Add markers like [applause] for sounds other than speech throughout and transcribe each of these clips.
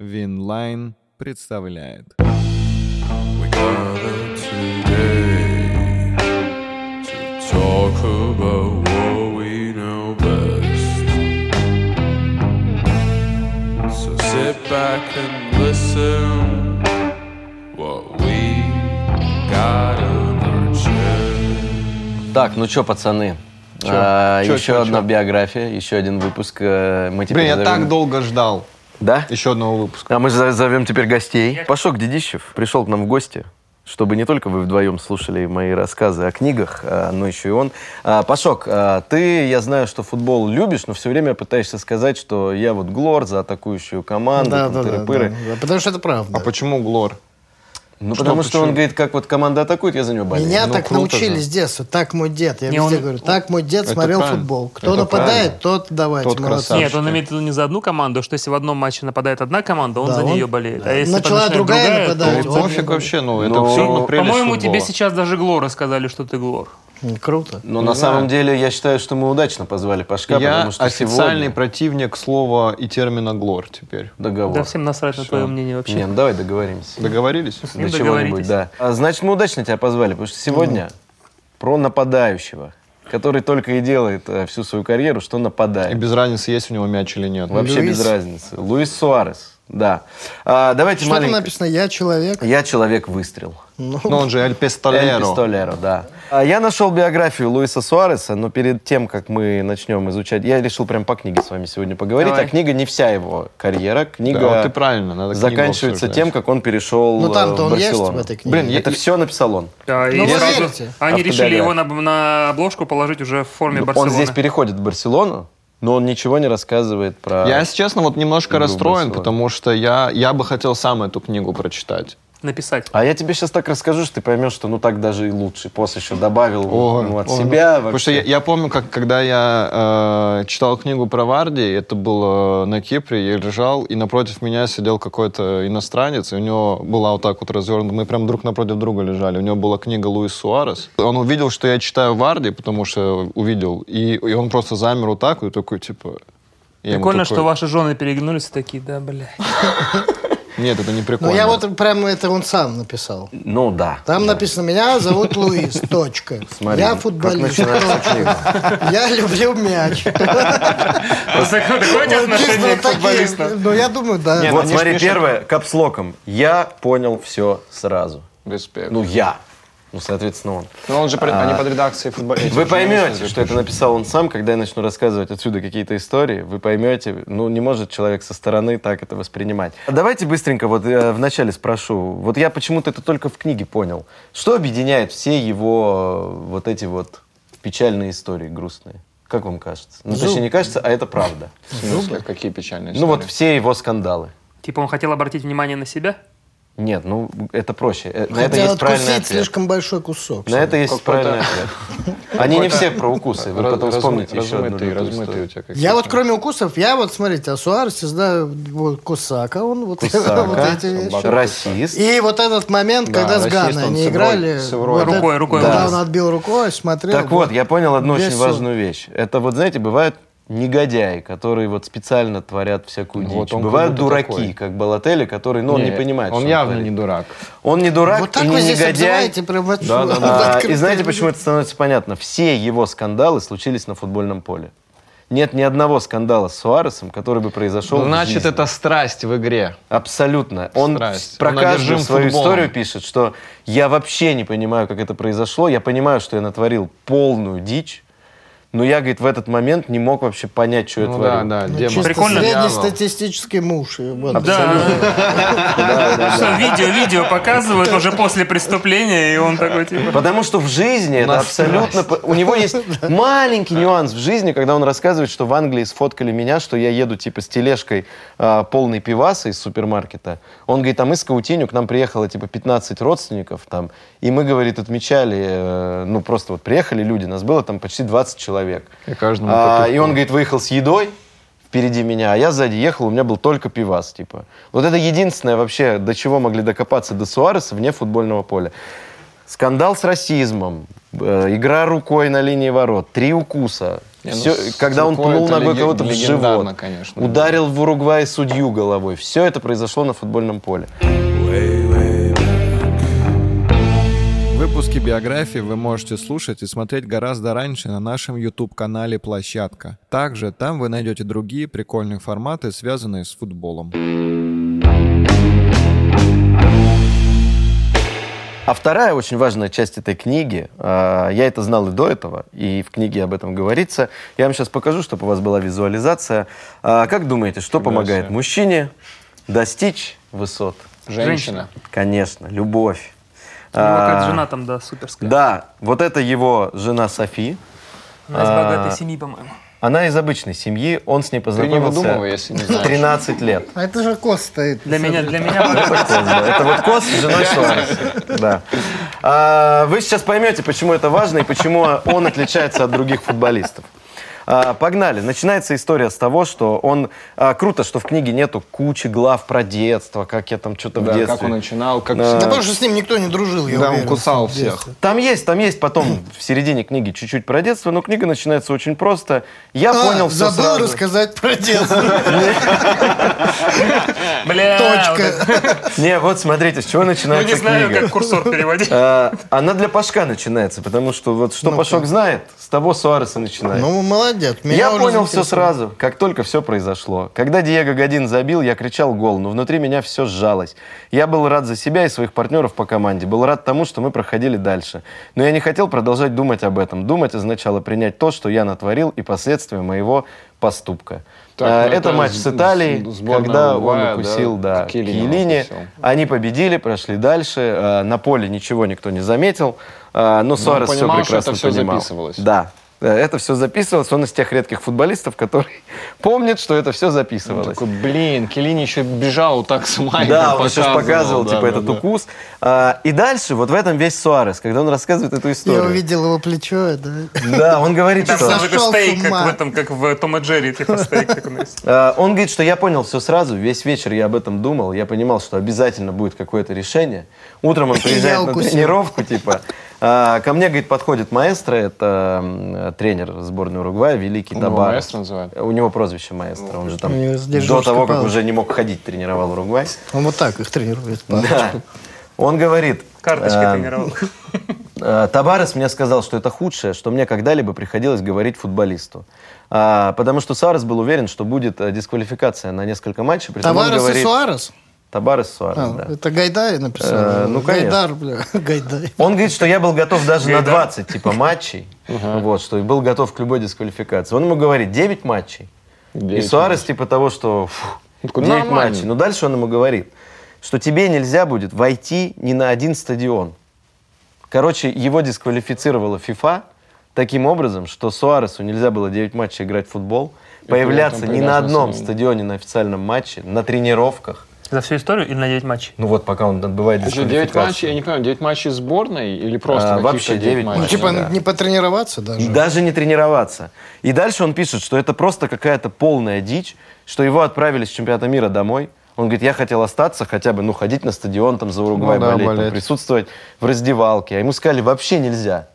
Winline представляет. We gather today to talk about what we know best. So sit back and listen what we got on our chest. Так, ну что, пацаны? Чё? А, Чё, еще чё, одна чё? биография, еще один выпуск. э, Мы теперь Блин, я так долго ждал Да? еще одного выпуска. А мы зовем теперь гостей. Пашок Дедищев пришел к нам в гости, чтобы не только вы вдвоем слушали мои рассказы о книгах, а, но еще и он. А, Пашок, а, ты, я знаю, что футбол любишь, но все время пытаешься сказать, что я вот глор за атакующую команду, Да, да, да, да, да. Потому что это правда. А почему Глор? Ну, Что, потому что он почему? говорит, как вот команда атакует, я за него болею. Меня Ну, так научили же. с детства. Так мой дед. Я Не, везде он- говорю, так мой дед Это смотрел правильно. футбол. Кто Это нападает, правильно. тот давайте. Тот красавчик. Нет, он имеет в виду не за одну команду, что если в одном матче нападает одна команда, он Да, за он- нее болеет. А если Начала начинает другая нападать, то- он- Пофиг вообще, ну, это Ну, все равно По-моему, тебе сейчас даже Глора сказали, что ты Глор. Круто. Но Не на знаю. самом деле я считаю, что мы удачно позвали Пашка, Я потому что официальный сегодня... противник слова и термина глор теперь. Договор. Да всем насрать на твое мнение вообще. Не, ну давай договоримся. Договорились? До чего-нибудь, да. А, значит, мы удачно тебя позвали, потому что сегодня про нападающего, который только и делает э, всю свою карьеру, что И нападает. без разницы, есть у него мяч или нет. Вообще Луис. без разницы. Луис Суарес, да. А, давайте Что там маленько. написано? Я человек. Я человек-выстрел. Ну, Ну, он же Эль Эль Пистолеро. Пистолеро, да. А Я нашел биографию Луиса Суареса, но перед тем, как мы начнем изучать, я решил прям по книге с вами сегодня поговорить. Давай. А книга не вся его карьера. Книга Да, вот ты правильно, надо заканчивается тем, как он перешел Ну, там-то э, в он есть Барселону. в этой книге? Блин, я- Это все написал он. Да, и Ну, вы сразу они решили его на, на обложку положить уже в форме Он Барселоны. здесь переходит в Барселону, но он ничего не рассказывает про... Я, если честно, вот немножко расстроен, потому что я, я бы хотел сам эту книгу прочитать. Написать. А я тебе сейчас так расскажу, что ты поймешь, что ну так даже и лучше. После еще добавил Ой, ну, от ой, себя. Потому что я, я помню, как когда я э, читал книгу про Варди, это было на Кипре, я лежал, и напротив меня сидел какой-то иностранец, и у него была вот так вот развернута, мы прям друг напротив друга лежали, у него была книга Луис Суарес. Он увидел, что я читаю Варди, потому что увидел, и, и он просто замер вот так, и такой, типа... Прикольно, такой, что ваши жены перегнулись и такие, да, бля. [laughs] Нет, это не ну прикольно. я вот прям это он сам написал. Ну да. Там написано, меня зовут Луис, [laughs] точка. Смотри, я футболист. Я люблю мяч. [laughs] Такое отношение к футболистам. Ну, я думаю, да. Вот смотри, первое, капслоком. Я понял все сразу. Респект. Ну я. Ну, соответственно, он. Ну, он же, под- они под редакцией футболиста. Вы поймете, что это написал он сам, когда я начну рассказывать отсюда какие-то истории. Вы поймете, ну, не может человек со стороны так это воспринимать. Давайте быстренько вот э, вначале спрошу. Вот я почему-то это только в книге понял. Что объединяет все его э, вот эти вот печальные истории, грустные? Как вам кажется? Ну, точнее, не кажется, а это правда. В смысле? Какие печальные Ну, вот истории? все его скандалы. Типа он хотел обратить внимание на себя? Нет, ну, это проще. Э, На это есть правильный откусить ответ. слишком большой кусок. На это есть правильный ответ. [laughs] Они не все про укусы. Вы потом вспомните еще одну размытые, у тебя. Я вот кроме укусов, я вот, смотрите, о Суаресе знаю вот Кусака, он вот, эти вещи. Расист. И вот этот момент, Да, когда с Ганой он они играли. Рукой, рукой Когда он отбил рукой, смотрел. Так вот, я понял одну очень важную вещь. Это вот, знаете, бывают негодяи, которые вот специально творят всякую дичь. Вот он Бывают как дураки, такой. как Балотели, который, ну, он не Не, понимает, Он что явно творит. не дурак. Он не дурак Вот так и вы не здесь негодяй. прям вот Да, да, да. А, и знаете, почему это становится понятно? Все его скандалы случились на футбольном поле. Нет ни одного скандала с Суаресом, который бы произошел в Значит, жизни. это страсть в игре. Абсолютно. Он Страсть. про Он каждую свою футболом. историю пишет, что я вообще не понимаю, как это произошло. Я понимаю, что я натворил полную дичь, но я, говорит, в этот момент не мог вообще понять, что я Ну творил. да, да, Ну, демон. чисто Прикольно. среднестатистический муж. [laughs] Да. Что, видео, видео показывают уже после преступления, и он такой, типа... Потому что в жизни это абсолютно... У него есть [laughs] маленький нюанс в жизни, когда он рассказывает, что в Англии сфоткали меня, что я еду типа с тележкой а, полной пиваса из супермаркета. Он говорит, а мы с Каутиню, к нам приехало типа 15 родственников там, и мы, говорит, отмечали, э, ну просто вот приехали люди, нас было там почти 20 человек. И каждому А, и он, говорит, выехал с едой, впереди меня, а я сзади ехал, у меня был только пивас, типа. Вот это единственное вообще, до чего могли докопаться до Суареса вне футбольного поля. Скандал с расизмом, э, игра рукой на линии ворот, три укуса. Не, ну, Всё, с когда он пнул ногой кого-то в живот, конечно. ударил в Уругвай судью головой. Все это произошло на футбольном поле. Выпуски биографии вы можете слушать и смотреть гораздо раньше на нашем YouTube-канале «Площадка». Также там вы найдете другие прикольные форматы, связанные с футболом. А вторая очень важная часть этой книги, а, я это знал и до этого, и в книге об этом говорится. Я вам сейчас покажу, чтобы у вас была визуализация. А, Как думаете, что помогает мужчине достичь высот? Женщина. Конечно, любовь. У него какая-то А, жена там, да, суперская. Да, вот это его жена Софи. Она из А, богатой семьи, по-моему. Она из обычной семьи, он с ней Ты не познакомился выдумывай, если не знаешь. 13 лет. А это же Кос стоит. Для меня, для меня богатая Кос, да. Это вот Кос с женой Суареса. [laughs] Да. А, Вы сейчас поймете, почему это важно и почему он отличается от других футболистов. А, Погнали. Начинается история с того, что он... а, Круто, что в книге нету кучи глав про детство, как я там что-то в Да, детстве. как он начинал, как... Да. Да потому что с ним никто не дружил, я Да, он уверен, кусал в детстве. всех. Там есть, там есть потом в середине книги чуть-чуть про детство, но книга начинается очень просто. Я А, понял все забыл сразу. рассказать про детство. [laughs] [laughs] [laughs] Бля, Точка. Не, вот смотрите, с чего Ну, начинается не знаю, книга. как курсор переводить. А, Она для Пашка начинается, потому что вот что Пашок знает, с того Суареса начинает. Ну, молодец. Я понял все сразу, как только все произошло. Когда Диего Годин забил, я кричал гол, но внутри меня все сжалось. Я был рад за себя и своих партнеров по команде, был рад тому, что мы проходили дальше. Но я не хотел продолжать думать об этом. Думать означало принять то, что я натворил, и последствия моего поступка. Так, А, ну это, это матч с- Италией, когда Уругвая, он да, укусил да, Киелини. укусил. Они победили, прошли дальше. Э, На поле ничего никто не заметил. Э, Но Суарес все понимал, что прекрасно это всё понимал. записывалось. Да. Э, Это все записывалось. Он из тех редких футболистов, который [laughs] помнит, что это все Он записывалось. такой, блин, Келини еще бежал вот так с майкой, Да, он еще показывал, да, типа, да, этот да. укус. А, И дальше, вот в этом весь Суарес, когда он рассказывает эту Я историю. увидел его плечо, да. Да, он говорит, Там что... сразу такой стейк, как в этом, как в Том и Джерри, типа стейк такой. есть. Э, [laughs] Он говорит, что я понял все сразу, весь вечер я об этом думал, я понимал, что обязательно будет какое-то решение. Утром он [laughs] приезжает на тренировку, типа, а, ко мне, говорит, подходит маэстро, это тренер сборной Уругвая, великий Он его Табарес. маэстро называют? У него прозвище маэстро, он же там до того, как уже не мог ходить, тренировал Уругвай. Он вот так их тренирует. Да. Он говорит, Карточкой э, тренировал. Э, [laughs] Табарес мне сказал, что это худшее, что мне когда-либо приходилось говорить футболисту. А, потому что Суарес был уверен, что будет э, дисквалификация на несколько матчей. Он Таварес и говорит- Суарес? Табарес Суарес, А, да. Это Гайдай написал. Э, ну, конечно. Гайдар, бля, [laughs] Гайдай. Он говорит, что я был готов даже на Гайдар. 20 типа матчей, вот, что и был готов к любой дисквалификации. Он ему говорит, 9 матчей. И Девять Суарес типа того, что фу, такой, 9 «Нормально». матчей. Но дальше он ему говорит, что тебе нельзя будет войти ни на один стадион. Короче, его дисквалифицировала ФИФА таким образом, что Суаресу нельзя было 9 матчей играть в футбол, появляться ни на одном стадионе на официальном матче, на тренировках. За всю историю или на 9 матчей? Ну вот, пока он отбывает Еще 9 дисквалификацию. матчей, я не понимаю, 9 матчей сборной или просто А, вообще 9 девять матчей? Ну, типа да. не потренироваться даже. Даже не тренироваться. И дальше он пишет, что это просто какая-то полная дичь, что его отправили с чемпионата мира домой. Он говорит, я хотел остаться, хотя бы, ну, ходить на стадион, там, за Уругвай Ну да, болеть, там, болеть. присутствовать в раздевалке. А ему сказали, вообще нельзя.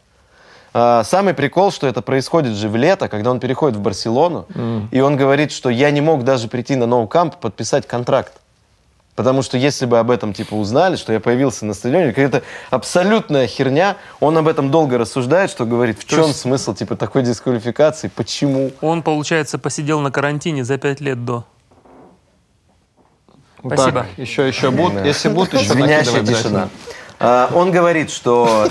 А, самый прикол, что это происходит же в лето, когда он переходит в Барселону, и он говорит, что я не мог даже прийти на ноу-камп подписать контракт. Потому что если бы об этом типа узнали, что я появился на стадионе, какая-то абсолютная херня, он об этом долго рассуждает, что говорит, в чем смысл типа такой дисквалификации, почему. Он, получается, посидел на карантине за 5 лет до. Спасибо. Так, еще, еще будут, если будут, еще Звенящая накидывай тишина. А, Он говорит, что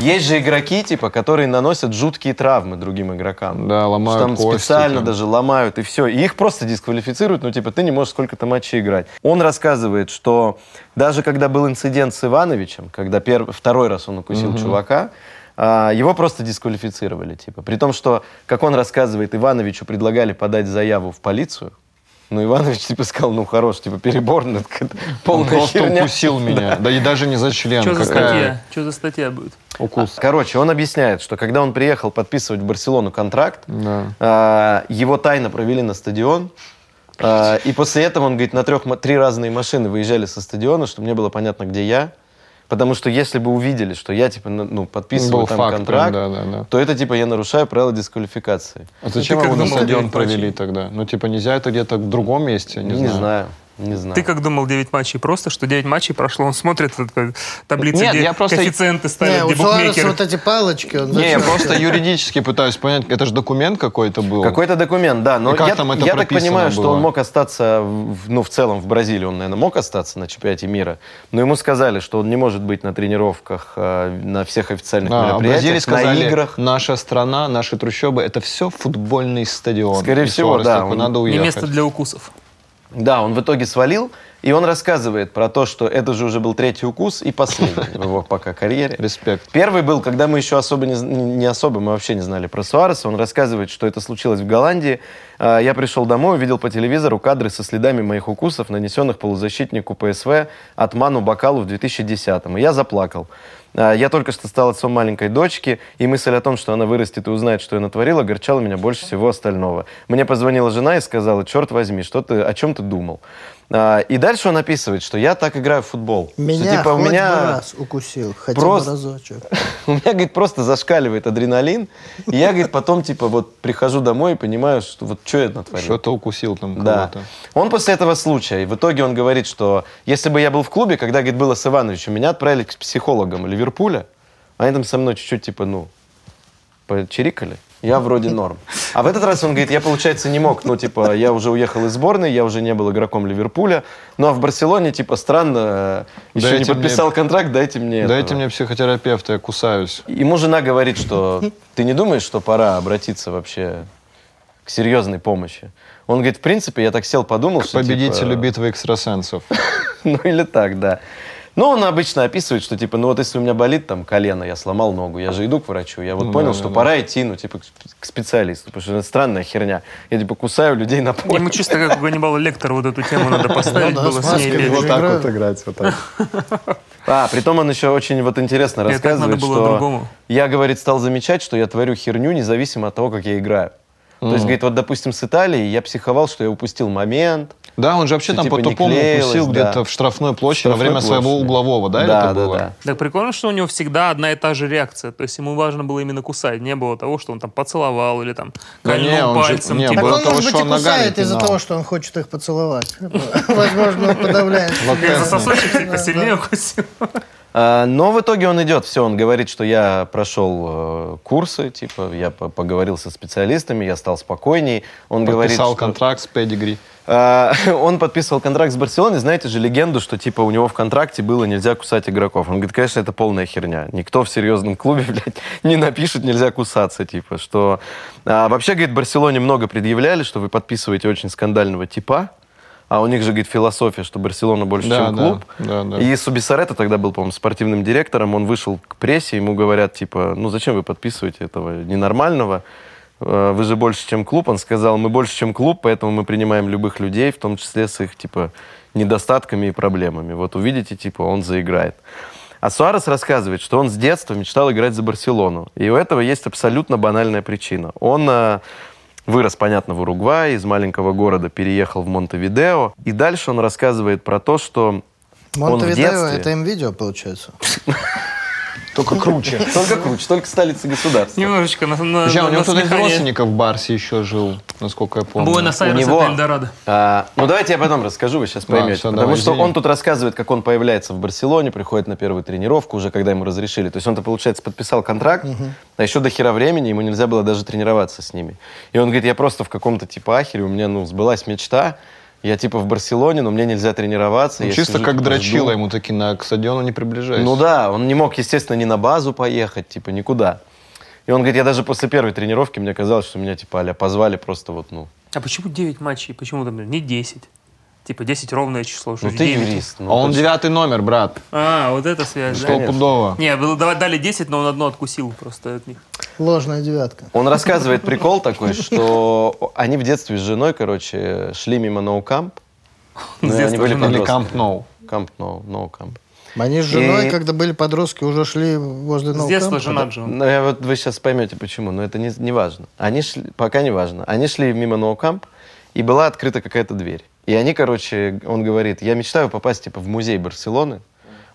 есть же игроки, типа, которые наносят жуткие травмы другим игрокам. Да, ломают там кости, специально там. даже ломают, и все. И их просто дисквалифицируют, ну, типа, ты не можешь сколько-то матчей играть. Он рассказывает, что даже когда был инцидент с Ивановичем, когда перв- второй раз он укусил чувака, а, его просто дисквалифицировали, типа. При том, что, как он рассказывает, Ивановичу предлагали подать заяву в полицию, ну, Иванович, типа, сказал, ну, хорош, типа, перебор, ну, какая-то Он полная просто херня. укусил меня. Да и даже не за член. Что за какая- статья? Что за статья будет? Укус. Короче, он объясняет, что когда он приехал подписывать в Барселону контракт, Да. а, его тайно провели на стадион, а, и после этого, он говорит, на трех, три разные машины выезжали со стадиона, чтобы мне было понятно, где я. Потому что если бы увидели, что я, типа, ну, ну, подписываю Был там факт, контракт, да, да, да. то это, типа, я нарушаю правила дисквалификации. А зачем как его на стадион провели тогда? Ну, типа, нельзя это где-то в другом месте? Не, Не, знаю. Не знаю. Ты как думал 9 матчей? Просто, что 9 матчей прошло, он смотрит такой, таблицы, Нет, где я просто- коэффициенты Не, ставят, у где букмекеры. вот эти палочки. Он Не, я просто юридически пытаюсь понять, это же документ какой-то был. Какой-то документ, да. Но я, там это я так понимаю, что было? он мог остаться, в- ну, в целом в Бразилии, он, наверное, мог остаться на чемпионате мира, но ему сказали, что он не может быть на тренировках, э, на всех официальных А, мероприятиях, сказали, на играх. наша страна, наши трущобы, это все футбольный стадион. Скорее И всего, да, он- надо Не уехать. место для укусов. Да, он в итоге свалил, и он рассказывает про то, что это же уже был третий укус и последний в его пока карьере. Респект. Первый был, когда мы еще особо не, не особо, мы вообще не знали про Суареса. Он рассказывает, что это случилось в Голландии. А, Я пришел домой, увидел по телевизору кадры со следами моих укусов, нанесенных полузащитнику ПСВ Атману Бакалу в 2010-м. И я заплакал. А, Я только что стал отцом маленькой дочки, и мысль о том, что она вырастет и узнает, что я натворил, огорчала меня больше всего остального. Мне позвонила жена и сказала, черт возьми, что ты, о чем ты думал? А, И дальше он описывает, что я так играю в футбол. Что, Меня типа, у хоть меня... бы раз укусил, хотя Просто- бы разочек. [laughs] У меня, говорит, просто зашкаливает адреналин. И я, говорит, потом, типа, вот прихожу домой и понимаю, что вот что я натворил. Что-то укусил там Да. кого-то. Он после этого случая, и в итоге он говорит, что если бы я был в клубе, когда, говорит, было с Ивановичем, меня отправили к психологам Ливерпуля, они там со мной чуть-чуть, типа, ну, почирикали, я вроде норм. А в этот раз он говорит, я, получается, не мог, ну, типа, я уже уехал из сборной, я уже не был игроком Ливерпуля, ну, а в Барселоне, типа, странно, э, еще Дайте не мне- подписал контракт, дайте мне Дайте этого». мне психотерапевта, я кусаюсь. Ему жена говорит, что ты не думаешь, что пора обратиться вообще к серьезной помощи? Он говорит, в принципе, я так сел, подумал, что... Победителю типа, битвы экстрасенсов. [laughs] Ну или так, да. Но он обычно описывает, что типа, ну вот если у меня болит там колено, я сломал ногу, я же иду к врачу, я вот Ну понял, да, что да, пора идти, ну типа к сп- к специалисту, потому что это странная херня. Я типа кусаю людей на поле. Ему чисто как у Ганнибала Лектора вот эту тему надо поставить Ну да, было с ней вот так вот играть, вот так. [laughs] А, притом он еще очень вот интересно рассказывает, что я, говорит, стал замечать, что я творю херню независимо от того, как я играю. То есть, говорит, вот, допустим, с Италией я психовал, что я упустил момент. Да, он же вообще Что, там типа, по-тупому укусил да. где-то в штрафной площади во Штрафной время своего площади. углового, да, да, это да, было? да. Так прикольно, что у него всегда одна и та же реакция. То есть ему важно было именно кусать. Не было того, что он там поцеловал или там Да не, кольнул он же- пальцем. не, типа, Так он, того, может быть, и кусает из-за того, что он хочет их поцеловать. [laughs] Возможно, он подавляет. За сосочек типа сильнее укусил. А, Но в итоге он идет, все, он говорит, что я прошел э, курсы, типа, я по- поговорил со специалистами, я стал спокойней. Он говорит, Подписал что- контракт с педигри. А, [laughs] он подписывал контракт с Барселоной, знаете же легенду, что типа у него в контракте было нельзя кусать игроков. Он говорит, конечно, это полная херня. Никто в серьезном клубе, [laughs] блядь, не напишет нельзя кусаться, типа, что... А, вообще, говорит, Барселоне много предъявляли, что вы подписываете очень скандального типа, а у них же, говорит, философия, что Барселона больше, Да, чем да, клуб. да, да. И Субисарета тогда был, по-моему, спортивным директором, он вышел к прессе, ему говорят, типа, ну зачем вы подписываете этого ненормального? Э, Вы же больше, чем клуб. Он сказал, мы больше, чем клуб, поэтому мы принимаем любых людей, в том числе с их, типа, недостатками и проблемами. Вот увидите, типа, он заиграет. А Суарес рассказывает, что он с детства мечтал играть за Барселону. И у этого есть абсолютно банальная причина. Он э, вырос, понятно, в Уругвае, из маленького города переехал в Монтевидео. И дальше он рассказывает про то, что он в Монтевидео детстве... это им видео, получается. [laughs] Только круче. [laughs] Только круче, только столица государства. Немножечко на, на, Причем у него кто-то из родственников в Барсе еще жил, насколько я помню. Буэнос-Айрес, это Эльдорадо. А, ну, давайте я потом расскажу, вы сейчас Да, поймете. всё, потому давай, что извини. он тут рассказывает, как он появляется в Барселоне, приходит на первую тренировку, уже когда ему разрешили. То есть он-то, получается, подписал контракт, а еще до хера времени ему нельзя было даже тренироваться с ними. И он говорит, я просто в каком-то типа ахере, у меня, ну, сбылась мечта, я типа в Барселоне, но мне нельзя тренироваться. Ну, чисто сижу, как типа, дрочило жду. ему таки на к стадиону не приближайся. Ну да, он не мог, естественно, ни на базу поехать, типа, никуда. И он говорит, я даже после первой тренировки, мне казалось, что меня, типа, а позвали просто вот, ну... А почему 9 матчей? Почему там не 10? Типа 10 ровное число. Что Ну ж, ты 9? юрист. ну, а он девятый номер, брат. А, вот это связь, да? Стопудово. Не, было- дали 10, но он одно откусил просто от них. Ложная девятка. Он рассказывает прикол такой, что они в детстве с женой, короче, шли мимо ноукамп. [laughs] Ну, они были. Камп Ноу. Камп, ноу, ноукамп. Они с женой, И- когда были подростки, уже шли возле С детства женат же он. Ну, я вот вы сейчас поймете, почему, но это не, не важно. Они шли, пока не важно. Они шли мимо ноукамп, и была открыта какая-то дверь. И они, короче, он говорит, я мечтаю попасть, типа, в музей Барселоны,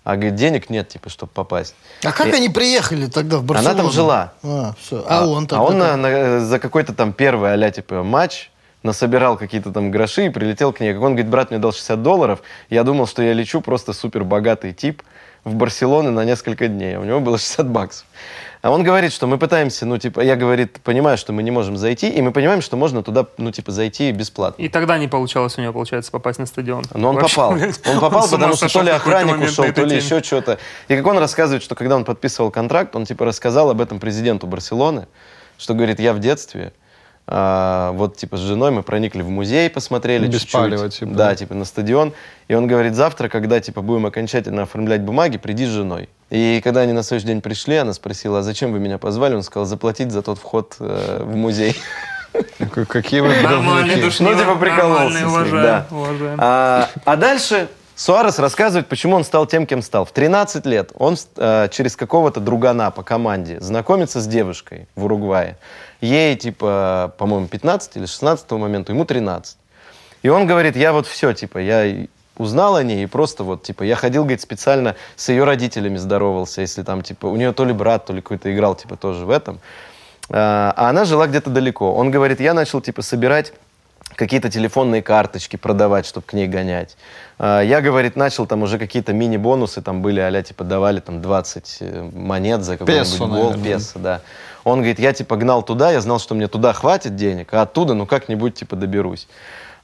А, говорит, денег нет, типа, чтобы попасть. А как И- они приехали тогда в Барселону? Она там жила. А, все. А, он а тогда он на- на- за какой-то там первый а типа матч насобирал какие-то там гроши и прилетел к ней. Как Он говорит, брат мне дал 60 долларов. Я думал, что я лечу просто супер богатый тип в Барселону на несколько дней. А у него было 60 баксов. А он говорит, что мы пытаемся, ну, типа, я, говорит, понимаю, что мы не можем зайти, и мы понимаем, что можно туда, ну, типа, зайти бесплатно. И тогда не получалось у него, получается, попасть на стадион. Но он Вообще, попал. Он попал, ума потому что то ли охранник ушел, то ли еще что-то. И как он рассказывает, что когда он подписывал контракт, он типа рассказал об этом президенту Барселоны, что говорит, я в детстве, а, вот типа с женой мы проникли в музей, посмотрели Без чуть-чуть. палева, типа, Да, типа на стадион. И он говорит, завтра, когда типа будем окончательно оформлять бумаги, приди с женой. И когда они на следующий день пришли, она спросила, а зачем вы меня позвали? Он сказал, заплатить за тот вход э, в музей. К- Какие вы душнило. Ну, типа, прикололся да. А, а дальше Суарес рассказывает, почему он стал тем, кем стал. В 13 лет он э, через какого-то другана по команде знакомится с девушкой в Уругвае. Ей, типа, по-моему, 15 или 16 моменту, ему 13. И он говорит, я вот все, типа, я узнал о ней, и просто вот, типа, я ходил, говорит, специально с ее родителями здоровался, если там, типа, у нее то ли брат, то ли какой-то играл, типа, тоже в этом. А а она жила где-то далеко. Он говорит, я начал, типа, собирать какие-то телефонные карточки продавать, чтобы к ней гонять. А, Я, говорит, начал там уже какие-то мини-бонусы, там были, а типа давали там 20 э, монет за какой-нибудь гол, песо, да. Он говорит, я типа гнал туда, я знал, что мне туда хватит денег, а оттуда, ну как-нибудь типа доберусь.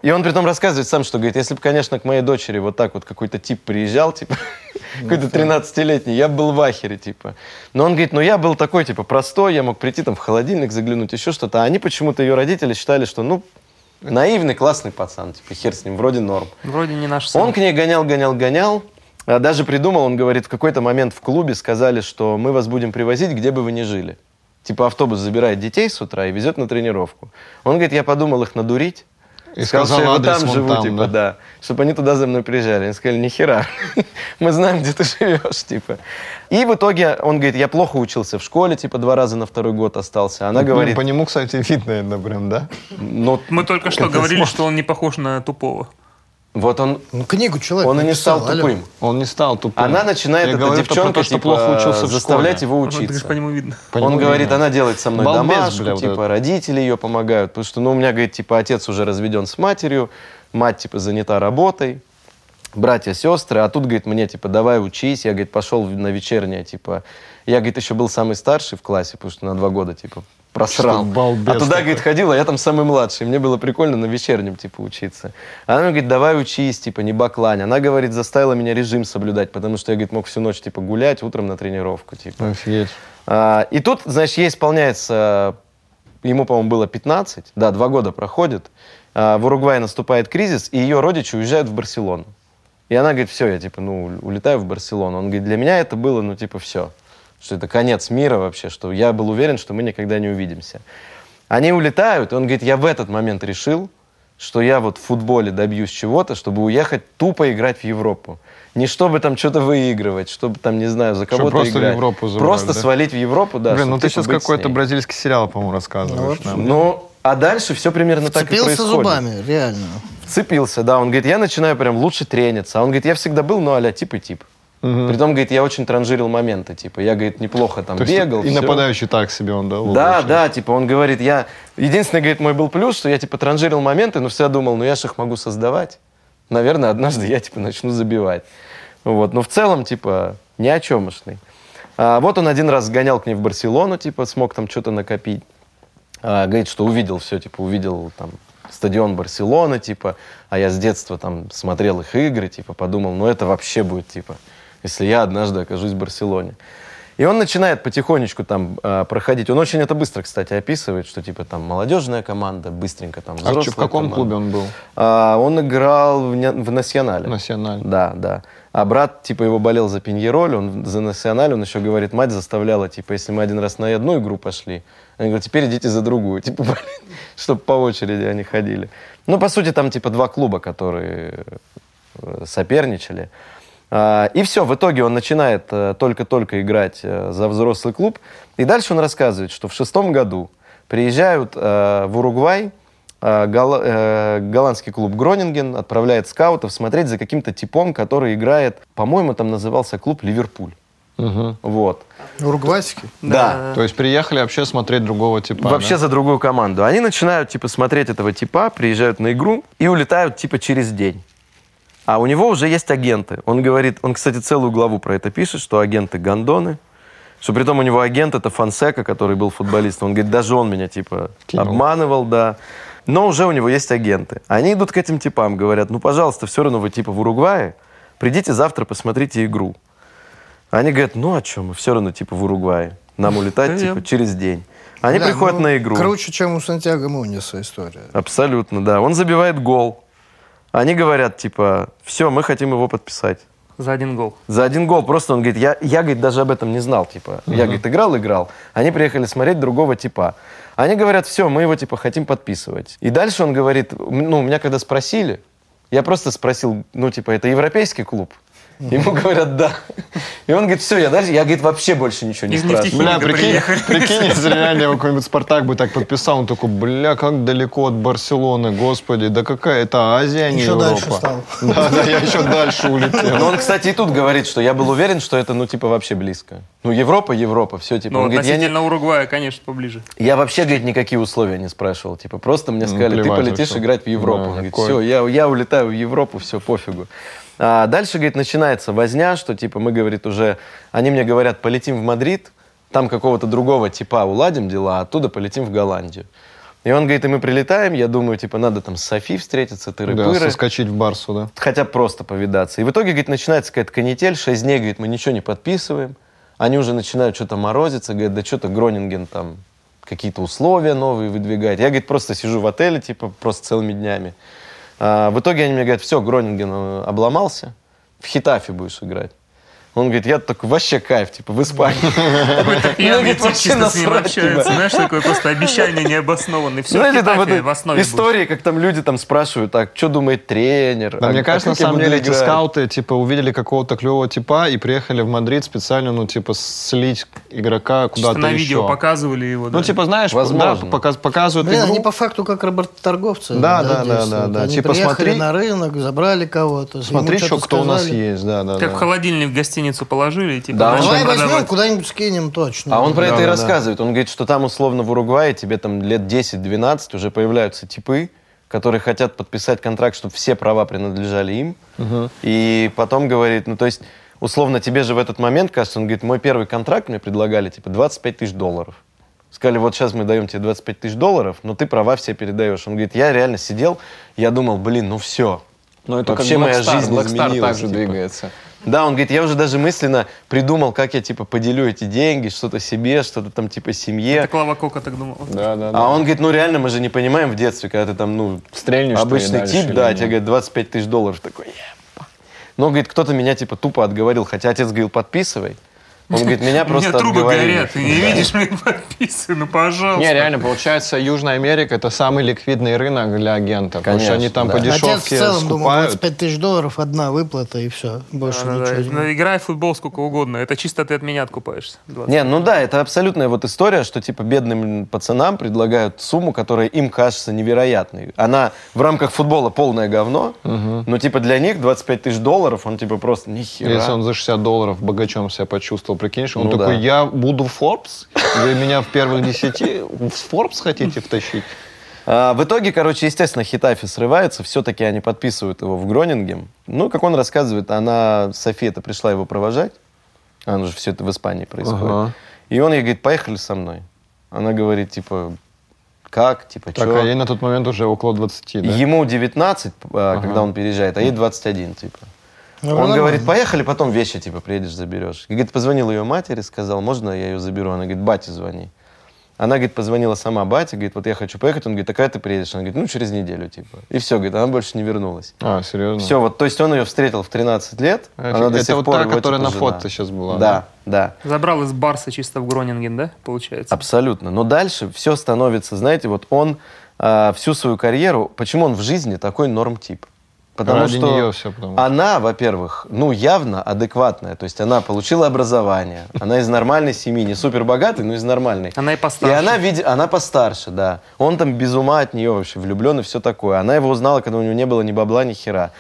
И он при том рассказывает сам, что говорит, если бы, конечно, к моей дочери вот так вот какой-то тип приезжал, типа, [laughs] какой-то 13-летний, я бы был в ахере, типа. Но он говорит, ну я был такой, типа, простой, я мог прийти там в холодильник заглянуть, еще что-то. А они почему-то, ее родители считали, что, ну, наивный, классный пацан, типа, хер с ним, вроде норм. Вроде не наш сын. Он к ней гонял, гонял, гонял. А Даже придумал, он говорит, в какой-то момент в клубе сказали, что мы вас будем привозить, где бы вы ни жили. Типа автобус забирает детей с утра и везет на тренировку. Он говорит, я подумал их надурить. И Сказал, сказал что я там живу, там, типа, да. да. Чтобы они туда за мной приезжали. Они сказали, нихера, [laughs] мы знаем, где ты живешь, типа. И в итоге он говорит, я плохо учился в школе, типа, два раза на второй год остался. Она Ну, говорит, По нему, кстати, [laughs] видно это прям, да? ну, Мы только что говорили, смотришь? что он не похож на тупого. Вот он, Ну, книгу человек он и не стал алло. тупым. Он не стал тупым. Она начинает, Я эта говорю девчонка, то, что типа, плохо учился в заставлять школе. его Вот, учиться. по нему видно. По Он нему говорит, видно. она делает со мной Балбес, домашку, бля, вот типа, этот. родители ее помогают. Потому что, ну, у меня, говорит, типа, отец уже разведен с матерью, мать, типа, занята работой, братья, сестры, а тут, говорит, мне, типа, давай учись. Я, говорит, пошел на вечернее, типа, я, говорит, еще был самый старший в классе, потому что на два года, типа, просрал. Балбес а туда, говорит, ходил, а я там самый младший. Мне было прикольно на вечернем, типа, учиться. Она мне говорит, давай учись, типа, не баклань. Она, говорит, заставила меня режим соблюдать, потому что я, говорит, мог всю ночь, типа, гулять, утром на тренировку, типа. Офигеть. А, И тут, значит, ей исполняется, ему, по-моему, было 15, да, два года проходит. А, В Уругвае наступает кризис, и ее родичи уезжают в Барселону. И она говорит, все, я, типа, ну, улетаю в Барселону. Он говорит, для меня это было, ну, типа, все. Что это конец мира вообще, что я был уверен, что мы никогда не увидимся. Они улетают, и он говорит, я в этот момент решил, что я вот в футболе добьюсь чего-то, чтобы уехать тупо играть в Европу. Не чтобы там что-то выигрывать, чтобы там, не знаю, за кого-то просто в играть. Европу забрать, Просто да? свалить в Европу, да. Блин, ну ты типа, сейчас с какой-то бразильский сериал, по-моему, рассказываешь. Ну, нам. Ну, а дальше все примерно так и Вцепился происходит. зубами, реально. Вцепился, да. Он говорит, я начинаю прям лучше трениться. А он говорит, я всегда был, ну, а тип и тип. Притом, говорит, я очень транжирил моменты, типа, я, говорит, неплохо там То бегал. и всё. нападающий так себе он, да? Да, да, типа, он говорит, я... Единственный, говорит, мой был плюс, что я, типа, транжирил моменты, но всегда думал, ну, я же их могу создавать. Наверное, однажды я, типа, начну забивать. Вот, но в целом, типа, ни о чемошный. А, вот он один раз сгонял к ней в Барселону, типа, смог там что-то накопить. А, говорит, что увидел все, типа, увидел там стадион Барселоны, типа, а я с детства там смотрел их игры, типа, подумал, ну, это вообще будет, типа, если я однажды окажусь в Барселоне. И он начинает потихонечку там а, проходить. Он очень это быстро, кстати, описывает, что типа там молодежная команда, быстренько там А взрослая чё- в каком команда. клубе он был? А, он играл в, в Национале. Националь. Да, да. А брат, типа, его болел за Пиньероль, он за Националь, он еще говорит, мать заставляла, типа, если мы один раз на одну игру пошли, они говорят, теперь идите за другую, [laughs] типа, чтобы по очереди они ходили. Ну, по сути, там, типа, два клуба, которые э, соперничали. А, И все, в итоге он начинает э, только-только играть э, за взрослый клуб. И дальше он рассказывает, что в шестом году приезжают э, в Уругвай гол- голландский клуб Гронинген отправляет скаутов смотреть за каким-то типом, который играет, по-моему, там назывался клуб Ливерпуль. Мгм. Вот. Уругвайский. Да. То есть приехали вообще смотреть другого типа. Вообще да? за другую команду. Они начинают, типа, смотреть этого типа, приезжают на игру и улетают, типа, через день. А у него уже есть агенты. Он говорит, он, кстати, целую главу про это пишет, что агенты гондоны, что при том у него агент это Фансека, который был футболистом. Он говорит, даже он меня, типа, Кинул. обманывал, да. Но уже у него есть агенты. Они идут к этим типам, говорят, ну, пожалуйста, все равно вы, типа, в Уругвае, придите завтра, посмотрите игру. Они говорят, ну, а что, мы все равно, типа, в Уругвае. Нам улетать, типа, через день. Они Да, приходят ну, на игру. Круче, чем у Сантьяго Муниса история. Абсолютно, да. Он забивает гол. Они говорят, типа, все, мы хотим его подписать. За один гол. За один гол. Просто он говорит, я, я говорит, даже об этом не знал, типа. Я, говорит, играл, играл. Они приехали смотреть другого типа. Они говорят, все, мы его, типа, хотим подписывать. И дальше он говорит, ну, меня когда спросили, я просто спросил, ну, типа, это европейский клуб? Ему говорят, да. И он говорит, все, я дальше, я, говорит, вообще больше ничего не Из спрашиваю. Бля, прикинь, прикинь, если реально его какой-нибудь Спартак бы так подписал, он такой, бля, как далеко от Барселоны, господи, да какая это Азия, а не Еще Европа. дальше стал. [laughs] Да, да, я еще дальше Но улетел. он, кстати, и тут говорит, что я был уверен, что это, ну, типа, вообще близко. Ну, Европа, Европа, все, типа. Ну, он говорит, я, относительно Уругвая, конечно, поближе. я вообще, говорит, никакие условия не спрашивал. Типа, просто мне Ну, сказали, ты полетишь играть в Европу. Он говорит, все, я, я улетаю в Европу, все, пофигу. А дальше, говорит, начинается возня, что, типа, мы, говорит, уже... Они мне говорят, полетим в Мадрид, там какого-то другого типа уладим дела, а оттуда полетим в Голландию. И он говорит, и мы прилетаем, я думаю, типа, надо там с Софи встретиться, Да, тыры-пыры. соскочить в Барсу, да. хотя просто повидаться. И в итоге, говорит, начинается какая-то канитель, 6 дней, говорит, мы ничего не подписываем. Они уже начинают что-то морозиться, говорят, да что-то Гронинген там какие-то условия новые выдвигает. Я, говорит, просто сижу в отеле, типа, просто целыми днями. А, в итоге они мне говорят, все, Гронинген обломался, в Хитафе будешь играть. Он говорит, я такой, вообще кайф, типа, в Испании. Я говорит, [laughs] вообще чисто с ним общается. типа. Знаешь, такое просто обещание необоснованное. Все, Знаете, там в истории, как там люди там спрашивают, так, что думает тренер? Да, А- мне а кажется, на самом деле эти скауты, типа, увидели какого-то клевого типа и приехали в Мадрид специально, ну, типа, слить игрока куда-то на видео еще. показывали его. Ну, типа, знаешь, Возможно. показывают Блин, игру. они по факту как работорговцы. Да, да, да, да, да. Они Типа, приехали смотри- на рынок, забрали кого-то. Смотри, что кто у нас есть, да, да, Как в холодильник в гостиницу положили, и типа, Да, начали Давай возьмем, продавать. куда-нибудь скинем точно. А он про Да, это и да, да. рассказывает. Он говорит, что там условно в Уругвае тебе там лет 10-12 уже появляются типы, которые хотят подписать контракт, чтобы все права принадлежали им. И потом говорит, ну то есть условно тебе же в этот момент кажется, он говорит, мой первый контракт мне предлагали типа 25 тысяч долларов. Сказали, вот сейчас мы даем тебе 25 тысяч долларов, но ты права все передаешь. Он говорит, я реально сидел, я думал, блин, ну все. Ну, это Вообще как моя Star, жизнь Black Star изменилась, также типа. двигается. Да, он говорит, я уже даже мысленно придумал, как я типа поделю эти деньги, что-то себе, что-то там типа семье. Это Клава Кока так думал. Да, да, да. А он говорит, ну реально, мы же не понимаем в детстве, когда ты там, ну, Стрельнешь обычный тип, да, тебе говорит 25 тысяч долларов, такой, «Еба». Но, говорит, кто-то меня типа тупо отговорил, хотя отец говорил, подписывай. Он говорит, меня У просто меня трубы отговорили. горят, ты не видишь, мне подписаны, ну пожалуйста. Не, реально, получается, Южная Америка это самый ликвидный рынок для агентов. потому что Конечно, они там да. по Отец в дешевке целом думал, скупают. 25 тысяч долларов, одна выплата и все. Больше Да-да-да. ничего не Ну, Играй в футбол сколько угодно. Это чисто ты от меня откупаешься. 20. Не, ну да, это абсолютная вот история, что типа бедным пацанам предлагают сумму, которая им кажется невероятной. Она в рамках футбола полное говно, но типа для них 25 тысяч долларов, он типа просто нихера. Если он за 60 долларов богачом себя почувствовал, прикинешь, он Ну такой, да. я буду Forbes? Вы меня в первых десяти в Forbes хотите втащить? А, в итоге, короче, естественно, Хитафи срывается, все-таки они подписывают его в Гронингем. Ну, как он рассказывает, она, София, это пришла его провожать. Она же все это в Испании происходит. Ага. И он ей говорит, поехали со мной. Она говорит, типа, как, типа, Так, чё? а ей на тот момент уже около 20, да? Ему 19, а, когда он переезжает, а ей 21, типа. Ну, он нормально. говорит, поехали, потом вещи, типа, приедешь, заберешь. И, говорит, позвонил ее матери, сказал, можно я ее заберу? Она говорит, бате звони. Она, говорит, позвонила сама бате, говорит, вот я хочу поехать. Он говорит, а когда ты приедешь? Она говорит, ну, через неделю, типа. И все, говорит, она больше не вернулась. А, серьезно? Все, вот, то есть он ее встретил в 13 лет. Офиг- она до это сих вот пор та, его, которая типа, на жена. фото сейчас была, Да, да. Забрал из Барса чисто в Гронинген, да, получается? Абсолютно. Но дальше все становится, знаете, вот он а, всю свою карьеру, почему он в жизни такой норм-тип? Потому Ради что нее всё, потому что. она, во-первых, ну, явно адекватная. То есть она получила образование. Она из нормальной семьи. Не супер богатый, но из нормальной. Она и постарше. И она, види- она постарше, да. Он там без ума от нее вообще влюблен и все такое. Она его узнала, когда у него не было ни бабла, ни хера.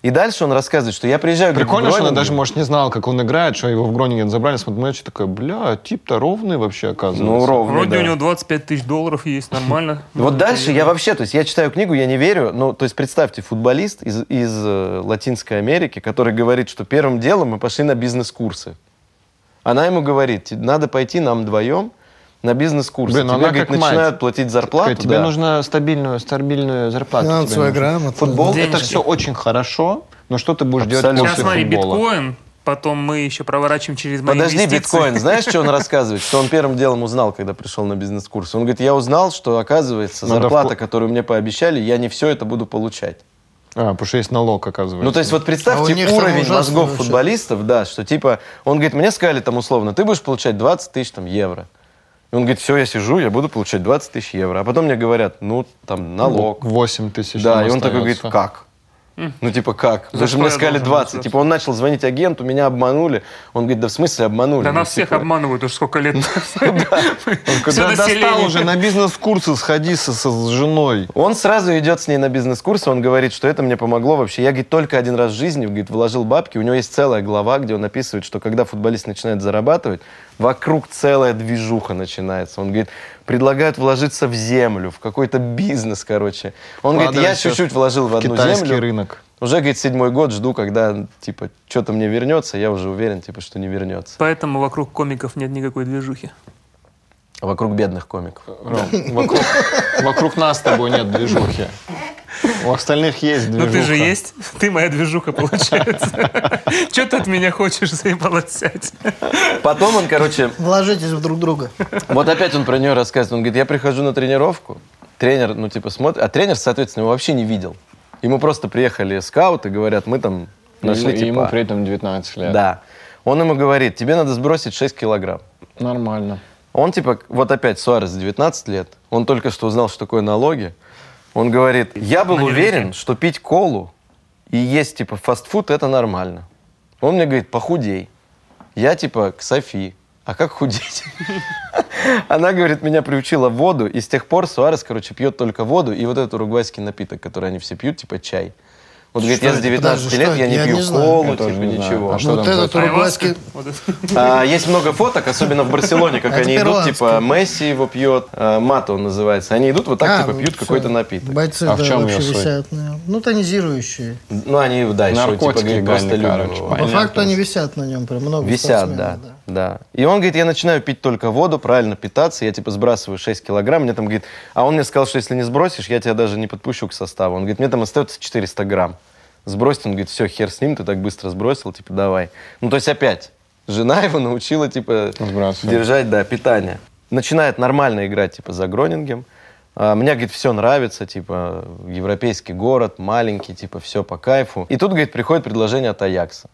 И дальше он рассказывает, что я приезжаю... Прикольно, что она даже, может, не знала, как он играет, что его в Гронинген забрали. Смотрю, такая, бля, тип-то ровный вообще, оказывается. Ну, ровно, Вроде да. у него 25 тысяч долларов есть, нормально. [laughs] Вот дальше я вообще, то есть я читаю книгу, я не верю, ну, то есть представьте, футболист из, из э, Латинской Америки, который говорит, что первым делом мы пошли на бизнес-курсы. Она ему говорит, «Те- надо пойти нам вдвоем на бизнес-курсы. Блин, ну Тебе, она говорит, как мать. начинают платить зарплату. Тебе да. нужна стабильную, стабильную зарплату. Финансовая грамота. Футбол Денежки. это все очень хорошо, но что ты будешь делать Абсолютно. после Сейчас смотри, футбола? биткоин, потом мы еще проворачиваем через мои Подожди, инвестиции. биткоин. [laughs] Знаешь, что он рассказывает? Что он первым делом узнал, когда пришел на бизнес-курс? Он говорит, я узнал, что, оказывается, Надо зарплата, вкл- которую мне пообещали, я не все это буду получать. А, потому что есть налог, оказывается. Ну, то есть, вот А представьте самое уровень мозгов вообще. футболистов, да, что типа, он говорит, мне сказали там условно, ты будешь получать 20 тысяч там евро. И он говорит, все, я сижу, я буду получать 20 тысяч евро. А потом мне говорят, ну, там, налог. 8 тысяч. Да, и он такой говорит, остается. как? Ну, типа, как? Даже что мне сказали должен 20. взять? Типа, он начал звонить агенту, меня обманули. Он говорит, да в смысле обманули? Да Ну, нас всех типа, обманывают уже сколько лет. [laughs] Когда достал уже на бизнес-курсы, сходи с женой. Он сразу идет с ней на бизнес-курс, он говорит, что это мне помогло вообще. Я, говорит, только один раз в жизни, говорит, вложил бабки. У него есть целая глава, где он описывает, что когда футболист начинает зарабатывать, вокруг целая движуха начинается. Он говорит, предлагают вложиться в землю, в какой-то бизнес, короче. Он говорит, я чуть-чуть вложил в одну Китайский землю. рынок. Уже, говорит, седьмой год жду, когда, типа, что-то мне вернется. Я уже уверен, типа, что не вернется. Поэтому вокруг комиков нет никакой движухи. Вокруг бедных комиков. Ром, вокруг, вокруг нас с тобой нет движухи. У остальных есть движуха. Ну ты же есть. Ты моя движуха, получается. Че ты от меня хочешь заебало сядь? Потом он, короче, Вложитесь в друг друга. Вот опять он про нее рассказывает. Он говорит, я прихожу на тренировку, тренер, ну, типа, смотрит, а тренер, соответственно, его вообще не видел. Ему просто приехали скауты, говорят, мы там нашли, Ему, типа... ему при этом 19 лет. Да. Он ему говорит, тебе надо сбросить 6 килограмм. Нормально. Он, типа, вот опять Суарес, 19 лет, он только что узнал, что такое налоги. Он говорит, я был уверен, что пить колу и есть, типа, фастфуд – это нормально. Он мне говорит, похудей. Я, типа, к Софи. А как худеть? [laughs] Она, говорит, меня приучила воду, и с тех пор Суарес, короче, пьет только воду и вот этот уругвайский напиток, который они все пьют, типа чай. Вот, говорит, Что я с это? 19 Подожди, лет, я не Я пью не колу, типа, не ничего. А что Вот этот уругвайский... А, есть много фоток, особенно в Барселоне, как [laughs] Это они идут, типа Месси его пьет, а, Мато он называется. Они идут вот так, А, типа ну, пьют какой-то напиток. Бойцы, А в да, чем вообще висят. нем. Ну, тонизирующие. Ну, они, да, еще, типа, говорит, просто его. По факту они висят на нем прям много Висят, да, да. И он говорит, я начинаю пить только воду, правильно питаться, я типа сбрасываю 6 килограмм, мне там говорит, а он мне сказал, что если не сбросишь, я тебя даже не подпущу к составу. Он говорит, мне там остается 400 грамм. Сбросить, он говорит, все, хер с ним, ты так быстро сбросил, типа, давай. Ну, то есть опять, жена [laughs] его научила, типа, Сбрасывать. держать, да, питание. Начинает нормально играть, типа, за Гронингем. А, Мне, говорит, все нравится, типа, европейский город, маленький, типа, все по кайфу. И тут, говорит, приходит предложение от Аякса.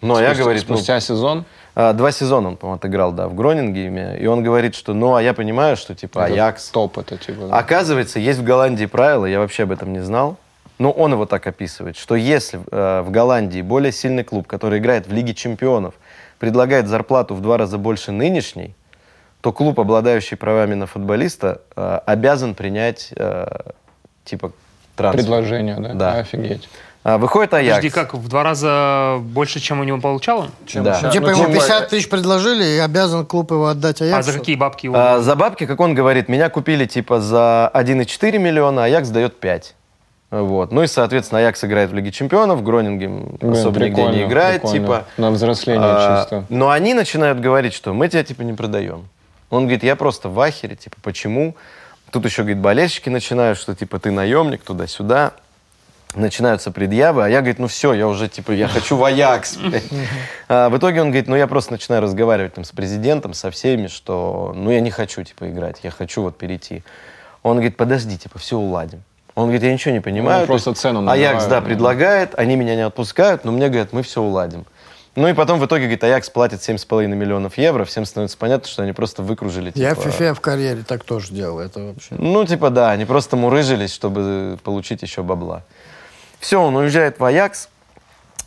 Ну, а я, Спустя- говорит, ну, спустя сезон а, Два сезона он, по-моему, отыграл, да, в Гронингеме. И он говорит, что, ну, а я понимаю, что, типа, это Аякс... топ это типа. да. Оказывается, есть в Голландии правило, я вообще об этом не знал, но он его так описывает, что если э, в Голландии более сильный клуб, который играет в Лиге чемпионов, предлагает зарплату в два раза больше нынешней, то клуб, обладающий правами на футболиста, э, обязан принять, э, типа, трансфер. Предложение, да? Да. Офигеть. А, выходит Аякс. Подожди, как, в два раза больше, чем у него получал он? Да. Ну, типа Ну, ему типа, 50 тысяч предложили, и обязан клуб его отдать А Аяксу. за какие бабки его? А, за бабки, как он говорит, меня купили типа за 1,4 миллиона, а Аякс дает 5. Вот. Ну и, соответственно, Аякс играет в Лиге Чемпионов, Гронингем Блин, особо нигде не играет, прикольно. типа. На взросление А, чисто. но они начинают говорить, что мы тебя типа не продаем. Он говорит, я просто в ахере, типа, почему? Тут еще, говорит, болельщики начинают, что типа ты наемник туда-сюда. Начинаются предъявы, а я, говорит, ну все, я уже, типа, я хочу в Аякс. [laughs] А, В итоге он говорит, ну я просто начинаю разговаривать там с президентом, со всеми, что, ну я не хочу, типа, играть, я хочу вот перейти. Он говорит, подожди, типа, все уладим. Он говорит, я ничего не понимаю. Ну, просто есть цену Аякс, набивают, да, предлагает, они меня не отпускают, но мне говорят, мы все уладим. Ну и потом в итоге, говорит, Аякс платит 7,5 миллионов евро, всем становится понятно, что они просто выкружили. Я в типа, FIFA в карьере так тоже делал. Это вообще... Ну, типа, да, они просто мурыжились, чтобы получить еще бабла. Все, он уезжает в Аякс.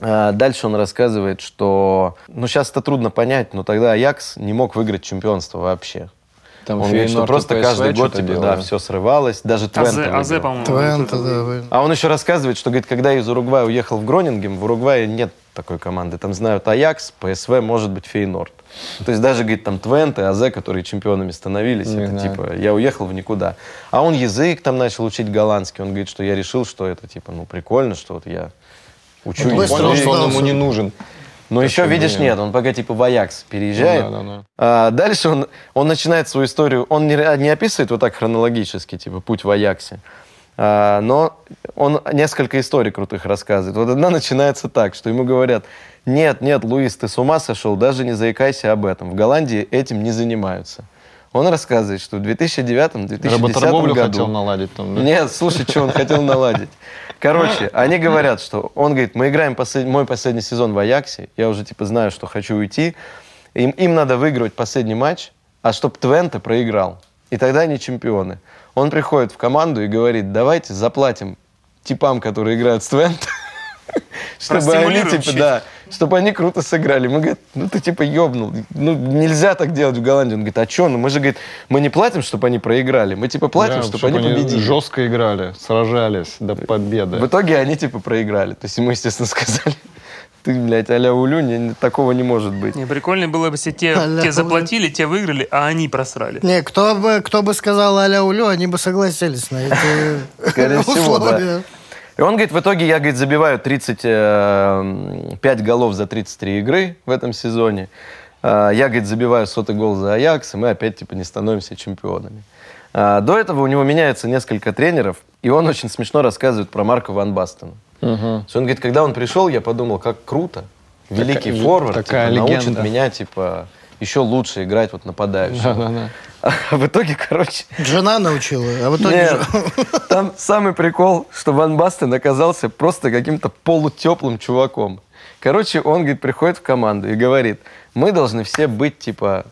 А, Дальше он рассказывает, что... Ну, сейчас это трудно понять, но тогда Аякс не мог выиграть чемпионство вообще. Там он говорит, что просто PSV каждый год тебе, делали. да, все срывалось. Даже Твенте Азе, Азе, выиграл. по-моему. Это да. А он еще рассказывает, что, говорит, когда из Уругвая уехал в Гронингем, в Уругвае нет такой команды. Там знают Аякс, ПСВ, может быть, Фейнорд. То есть даже, говорит, там Твенте, Азе, которые чемпионами становились, Не это знаю. типа, я уехал в никуда. А он язык там начал учить голландский. Он говорит, что я решил, что это типа, ну, прикольно, что вот я учу Он Понял, что он ему не нужен. Но еще, что, видишь, нет, он пока типа в Аякс переезжает. Ну да, да, да. А дальше он, он начинает свою историю, он не, не описывает вот так хронологически, типа путь в Аяксе, А, но он несколько историй крутых рассказывает. Вот одна начинается так, что ему говорят, нет, нет, Луис, ты с ума сошел, даже не заикайся об этом. В Голландии этим не занимаются. Он рассказывает, что в 2009-2010 Работорговлю году... хотел наладить там. да? Нет, слушай, что он хотел наладить. Короче, [laughs] они говорят, что он говорит, мы играем послед- мой последний сезон в Аяксе, я уже типа знаю, что хочу уйти. Им, им надо выигрывать последний матч, а чтоб Твенте проиграл. И тогда они чемпионы. Он приходит в команду и говорит, давайте заплатим типам, которые играют с Твенте, [laughs] чтобы они, типа, да, чтобы они круто сыграли. Мы говорим, ну ты типа ёбнул. Ну нельзя так делать в Голландии. Он говорит, а что? Ну мы же, говорит, мы не платим, чтобы они проиграли. Мы типа платим, Да, чтобы чтоб они победили. жестко играли, сражались до победы. В итоге они типа проиграли. То есть ему, естественно, [laughs] сказали, ты, блядь, а-ля Улю, не- такого не может быть. Не, прикольно было бы, если те, те заплатили, те выиграли, а они просрали. Не, кто бы, кто бы сказал аля улю, они бы согласились на эти условия. И он говорит, в итоге я, говорит, забиваю 35 голов за 33 игры в этом сезоне. А, Я, говорит, забиваю сотый гол за Аякс, и мы опять, типа, не становимся чемпионами. А, До этого у него меняется несколько тренеров, и он очень смешно рассказывает про Марка Ван Бастена. Что Он говорит, когда он пришел, я подумал, как круто. Великий Такая- форвард такая типа, научит меня, типа, еще лучше играть вот нападающего. Да-да-да. А в итоге, короче, Жена научила, а в итоге... нет, там самый прикол, что Ван Бастен оказался просто каким-то полутеплым чуваком. Короче, он, говорит, приходит в команду и говорит, мы должны все быть, типа,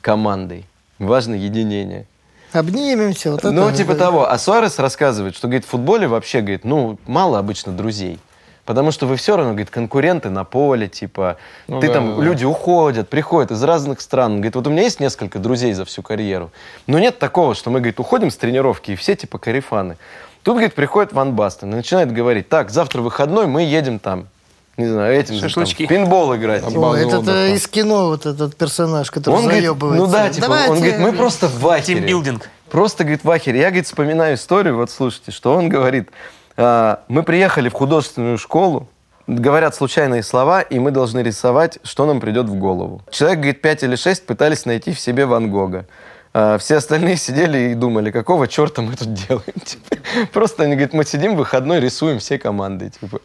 командой. Важно единение. Обнимемся. Вот это, ну, типа да. того. А Суарес рассказывает, что, говорит, в футболе вообще, говорит, ну, мало обычно друзей. Потому что вы все равно, говорит, конкуренты на поле, типа, Ну ты да, там, да, люди уходят, приходят из разных стран. Он Говорит, вот у меня есть несколько друзей за всю карьеру. Но нет такого, что мы, говорит, уходим с тренировки, и все, типа, карифаны. Тут, говорит, приходит Ван Бастен и начинает говорить, так, завтра выходной, мы едем там, не знаю, этим же там, Шашлычки. в пинбол играть. О, базу это отдыха. из кино вот этот персонаж, который Он говорит, заебывается. ну да, типа, Давайте. он говорит, мы просто в ахере. Тимбилдинг. Просто, говорит, в ахере. Я, говорит, вспоминаю историю, вот слушайте, что он говорит. А, мы приехали в художественную школу, говорят случайные слова, и мы должны рисовать, что нам придет в голову. Человек, говорит, пять или шесть пытались найти в себе Ван Гога. А, все остальные сидели и думали, какого черта мы тут делаем. [laughs] Типа, Просто они, говорит, мы сидим в выходной, рисуем все команды. Типа.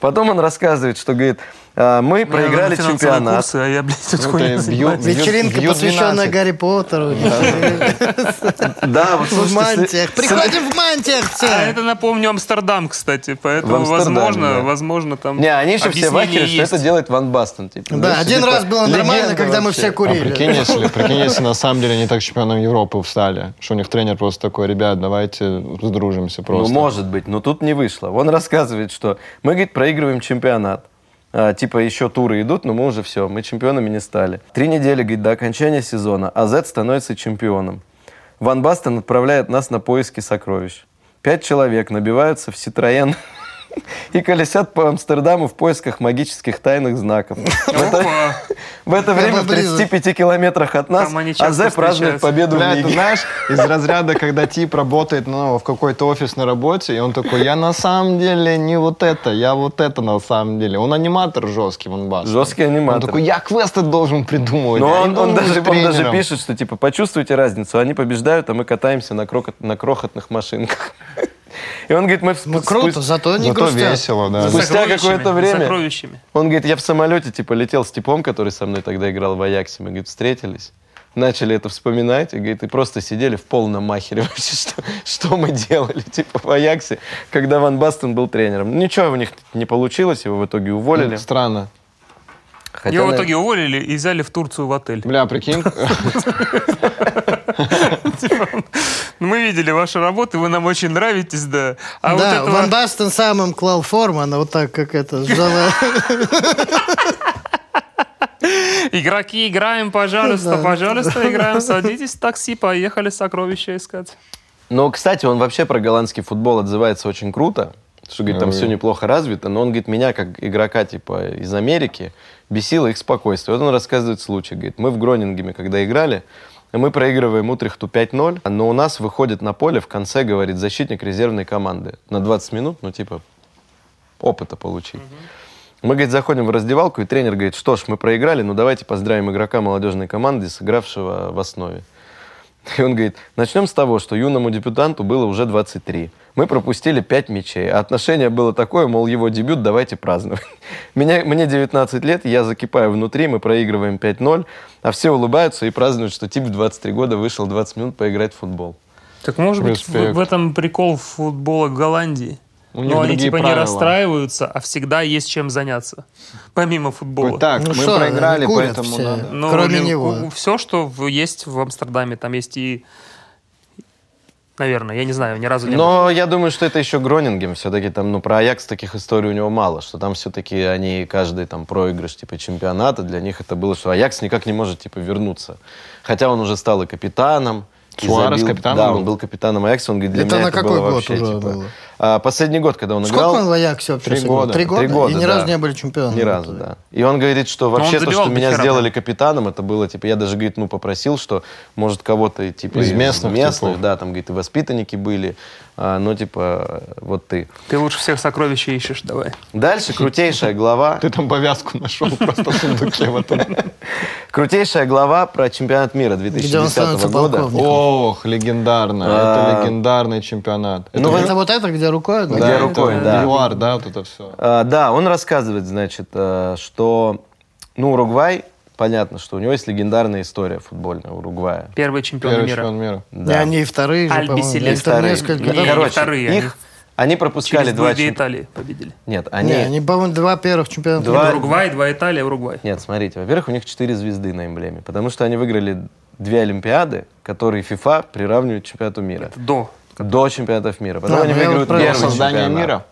Потом он рассказывает, что, говорит, мы проиграли Финансовые чемпионат. курсы, а я, блядь, тут Ну, бьют- Вечеринка, Бью- посвященная 12. Гарри Поттеру. Да, вот В мантиях. Приходим в мантиях А все. это напомню Амстердам, кстати, поэтому возможно, возможно там. Не, они еще все в объяснение ахере, что это делает Ван Бастен. Типа. Да, один типа, раз было нормально, когда мы все А курили. прикинь, если, прикинь, если на самом деле они так чемпионом Европы встали, что у них тренер просто такой, ребят, давайте сдружимся просто. Ну, может быть, но тут не вышло. Он рассказывает, что мы, говорит, проигрываем чемпионат. А, типа еще туры идут, но мы уже все, мы чемпионами не стали. Три недели, говорит, до окончания сезона АЗ становится чемпионом. Ван Бастен отправляет нас на поиски сокровищ. Пять человек набиваются в Ситроен [laughs] и колесят по Амстердаму в поисках магических тайных знаков. В это, в это время в близок. 35 километрах от нас АЗ празднует победу Бля, в лиге. знаешь, из разряда, когда тип работает ну, в какой-то офисной работе, и он такой, я на самом деле не вот это, я вот это на самом деле. Он аниматор жесткий, он бас. Жесткий Он аниматор. такой, я квесты должен придумывать. Но он, он даже, он даже тренером». пишет, что типа почувствуйте разницу. Они побеждают, а мы катаемся на, крохот- на крохотных машинках. И он говорит, мы... в- Ну круто, спу- зато не Зато грустят. весело, да. За Спустя какое-то время- Сокровищами. Он говорит, я в самолете типа летел с типом, который со мной тогда играл в Аяксе. Мы, говорит, встретились. Начали это вспоминать, и, говорит, и просто сидели в полном махере [laughs] вообще, что, что мы делали, [laughs] типа, в Аяксе, когда Ван Бастен был тренером. Ничего у них не получилось, его в итоге уволили. Странно. Хотя, Его в итоге уволили и взяли в Турцию в отель. Бля, прикинь, Ну, [laughs] Мы видели ваши работы, вы нам очень нравитесь, да. А вот да, этого- Ван Бастен сам им клал Формана, вот так, как это, сжала. Игроки, играем, пожалуйста, Да. пожалуйста, [laughs] играем. Садитесь в такси, поехали сокровища искать. Но, кстати, он вообще про голландский футбол отзывается очень круто, что, говорит, там все неплохо развито, но он, говорит, меня, как игрока, типа, из Америки, бесило их спокойствие. Вот он рассказывает случай, говорит, мы в Гронингеме, когда играли, мы проигрываем Утрехту 5-0, но у нас выходит на поле в конце, говорит, защитник резервной команды на 20 минут, ну, типа, опыта получить. Мы, говорит, заходим в раздевалку, и тренер говорит, что ж, мы проиграли, ну давайте поздравим игрока молодежной команды, сыгравшего в основе. И он говорит, начнем с того, что юному дебютанту было уже 23. Мы пропустили 5 мячей, а отношение было такое, мол, его дебют давайте праздновать. [laughs] Меня, мне 19 лет, я закипаю внутри, мы проигрываем 5-0, а все улыбаются и празднуют, что тип в 23 года вышел 20 минут поиграть в футбол. Так может быть, в, Респект. в этом прикол футбола Голландии? У них Но они типа не правила. расстраиваются, а всегда есть чем заняться. [laughs] Помимо футбола. Так, Ну мы что, проиграли, курят поэтому все. надо. Ну, Кроме блин, него. Все, что есть в Амстердаме, там есть и... Наверное, я не знаю, ни разу не был. Но я думаю, что это еще Гронингем. Все-таки там, ну, про Аякс таких историй у него мало. Что там все-таки они, каждый там проигрыш, типа, чемпионата, для них это было, что Аякс никак не может, типа, вернуться. Хотя он уже стал и капитаном. Суарес забил- капитаном Да, был? он был капитаном Аякса. Он говорит, для Это меня на это какой было год вообще, уже типа... было? а, последний год, когда он Сколько играл... он в Аяксе вообще Три года. Три года? Три года, И ни да. разу не были чемпионами. Ни разу, да. И он говорит, что он вообще то, что меня сделали капитаном, это было, типа, я даже, говорит, ну, попросил, что, может, кого-то, типа, Из местных типов. да, там, говорит, и воспитанники были, а, но, типа, вот ты. Ты лучше всех сокровища ищешь, давай. Дальше крутейшая глава. Ты там повязку нашел просто в сундуке в этом. Крутейшая глава про чемпионат мира Где он 2010 становится года. Ох, легендарно. А. Это легендарный чемпионат. Ну, Это- Это вот это, где рукой? да? Где рукой, да. ЮАР, да, вот это все. А, да, он рассказывает, значит, э, что, ну, Уругвай, понятно, что у него есть легендарная история футбольная Уругвая. Первый чемпион Первый мира. чемпион мира. И они и вторые же, Альби по-моему. Вторые. несколько Не, раз. Короче, вторые их, они пропускали Через два две чемпионата. Италии победили. Нет, Не, они... они, по-моему, два первых чемпионата. Два- мира. Уругвай, два Италия, Уругвай. Нет, смотрите, во-первых, у них четыре звезды на эмблеме, потому что они выиграли две Олимпиады, которые FIFA приравнивают к чемпионату мира. До. До чемпионатов мира. Потом А, они я выигрывают вот про первый Создание чемпионат. мира.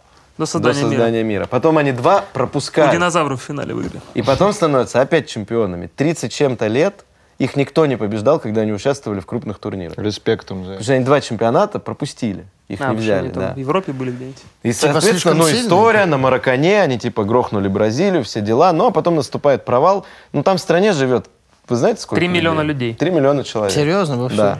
До До создания, создания мира. мира. Потом они два У пропускают. динозавров в финале выиграли. И потом становятся опять чемпионами. 30 чем-то лет их никто не побеждал, когда они участвовали в крупных турнирах. Респектом за Потому это. что они два чемпионата пропустили. Их А, не взяли, там да. В Европе были где-нибудь. И, Типа соответственно, ну, сильные? история на Маракане, они типа грохнули Бразилию, все дела, ну, а потом наступает провал. Ну, там в стране живет, вы знаете, сколько Три миллиона людей. Три миллиона человек. Серьезно, вообще? Да.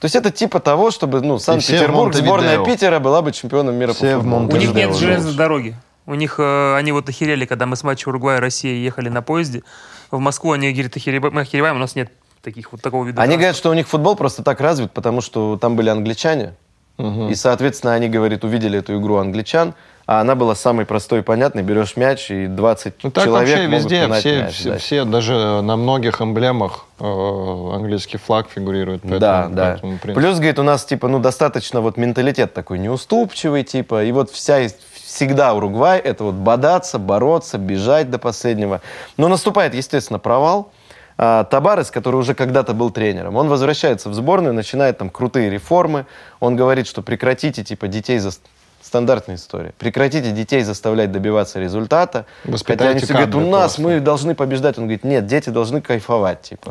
То есть это типа того, чтобы, ну, Санкт-Петербург, сборная. Питера была бы чемпионом мира Все по в футболу. У них нет железной дороги. У них, э, они вот охерели, когда мы с матча Уругвая Россия ехали на поезде. В Москву они говорят, охереваем, мы охереваем, у нас нет таких вот такого вида. Они говорят, что у них футбол просто так развит, потому что там были англичане. И, соответственно, они, говорит, увидели эту игру англичан, а она была самой простой и понятной. Берешь мяч, и 20 Ну так человек вообще могут везде, все, мяч, все, да. все, даже на многих эмблемах э, английский флаг фигурирует. поэтому- да, да. принципе, Плюс, говорит, у нас, типа, ну, достаточно вот менталитет такой неуступчивый, типа, и вот вся, всегда Уругвай — это вот бодаться, бороться, бежать до последнего. Но наступает, естественно, провал. А, Табарес, который уже когда-то был тренером, он возвращается в сборную, начинает там крутые реформы. Он говорит, что прекратите, типа, детей за... Стандартная история. Прекратите детей заставлять добиваться результата. Воспитайте Хотя они все говорят, у нас просто». мы должны побеждать. Он говорит, нет, дети должны кайфовать, типа.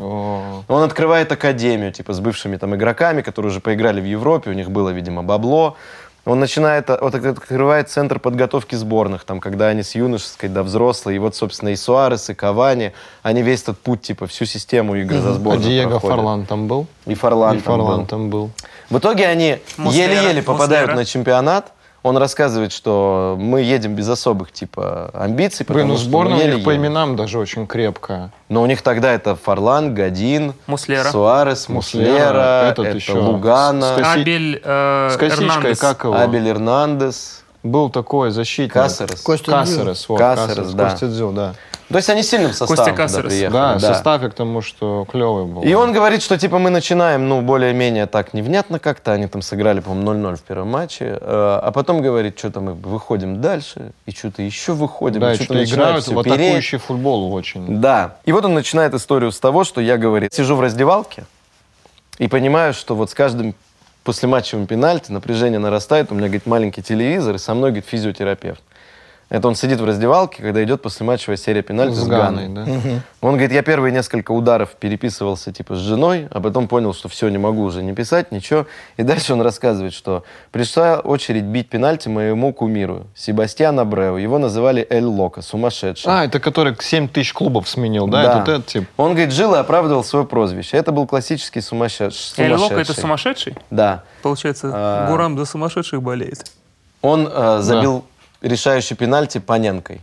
Он открывает академию, типа, с бывшими там игроками, которые уже поиграли в Европе, у них было, видимо, бабло. Он начинает, вот открывает центр подготовки сборных, там, когда они с юношеской до взрослой, и вот, собственно, и Суарес, и Кавани, они весь этот путь, типа, всю систему игры за а сборную Диего проходят. Фарлан там был? И Фарлан, И там Фарлан был. там был. В итоге они еле-еле попадают Муслера. на чемпионат. Он рассказывает, что мы едем без особых, типа, амбиций, Блин, потому ну что мы сборная у них по едем. именам даже очень крепкая. Но у них тогда это Фарлан, Гадин, Муслера. Суарес, Муслера, Муслера, этот это еще. Лугана. С- Коси- Абель э, С косичкой, Эрнандес. как его? Абель Эрнандес, Был такой защитник. Касерес. Костя Касерес, вот, да. Костя Дзю, да. То есть они сильным составом Костя приехали. Да, состав к тому, что клевый был. И он говорит, что типа мы начинаем, ну, более-менее так невнятно как-то. Они там сыграли, по-моему, 0-0 в первом матче. э, А потом говорит, что-то мы выходим дальше, и что-то еще выходим. Да, и что что-то играют в атакующий футбол очень. Да. И вот он начинает историю с того, что я, говорит, сижу в раздевалке и понимаю, что вот с каждым послематчевым пенальти, напряжение нарастает, у меня, говорит, маленький телевизор, и со мной, говорит, физиотерапевт. Это он сидит в раздевалке, когда идет послематчевая серия пенальти с, С Ганой. Да? Он говорит, я первые несколько ударов переписывался типа с женой, а потом понял, что все, не могу уже не писать, ничего. И дальше он рассказывает, что пришла очередь бить пенальти моему кумиру, Себастьян Абреу. Его называли Эль Лока, сумасшедший. А, это который 7 тысяч клубов сменил, да? Да. Это этот тип? Он, говорит, жил и оправдывал свое прозвище. Это был классический сумасшедший. Эль Лока это сумасшедший. Да. Получается, А. Гурам за сумасшедших болеет. Он э, забил решающий пенальти Паненкой.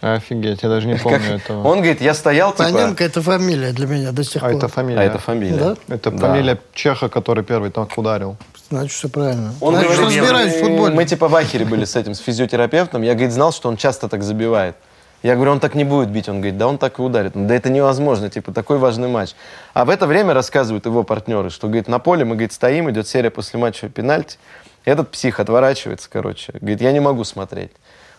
Офигеть, я даже не помню этого. Он говорит, я стоял, типа... Паненко это фамилия для меня до сих А пор. это фамилия? А это фамилия. Да? Это Да. фамилия Чеха, который первый так ударил. Значит, все правильно. Он Значит, говорит, разбираюсь в футболе. Мы типа в ахере были с этим, с физиотерапевтом. Я, говорит, знал, что он часто так забивает. Я говорю, он так не будет бить. Он говорит, да он так и ударит. Да это невозможно, типа, такой важный матч. А в это время рассказывают его партнеры, что, говорит, на поле мы, говорит, стоим, идет серия после матча пенальти. Этот псих отворачивается, короче. Говорит, я не могу смотреть.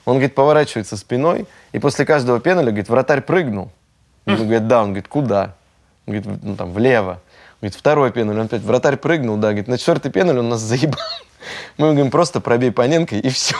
Он, говорит, поворачивается спиной, и после каждого пеналя, говорит, вратарь прыгнул. Он говорит, да, он говорит, куда? Он говорит, ну там, влево. Говорит, второй пеналь, он опять, вратарь прыгнул, да, говорит, на четвертый пеналь он нас заебал. [laughs] Мы говорим, просто пробей Паненко и все.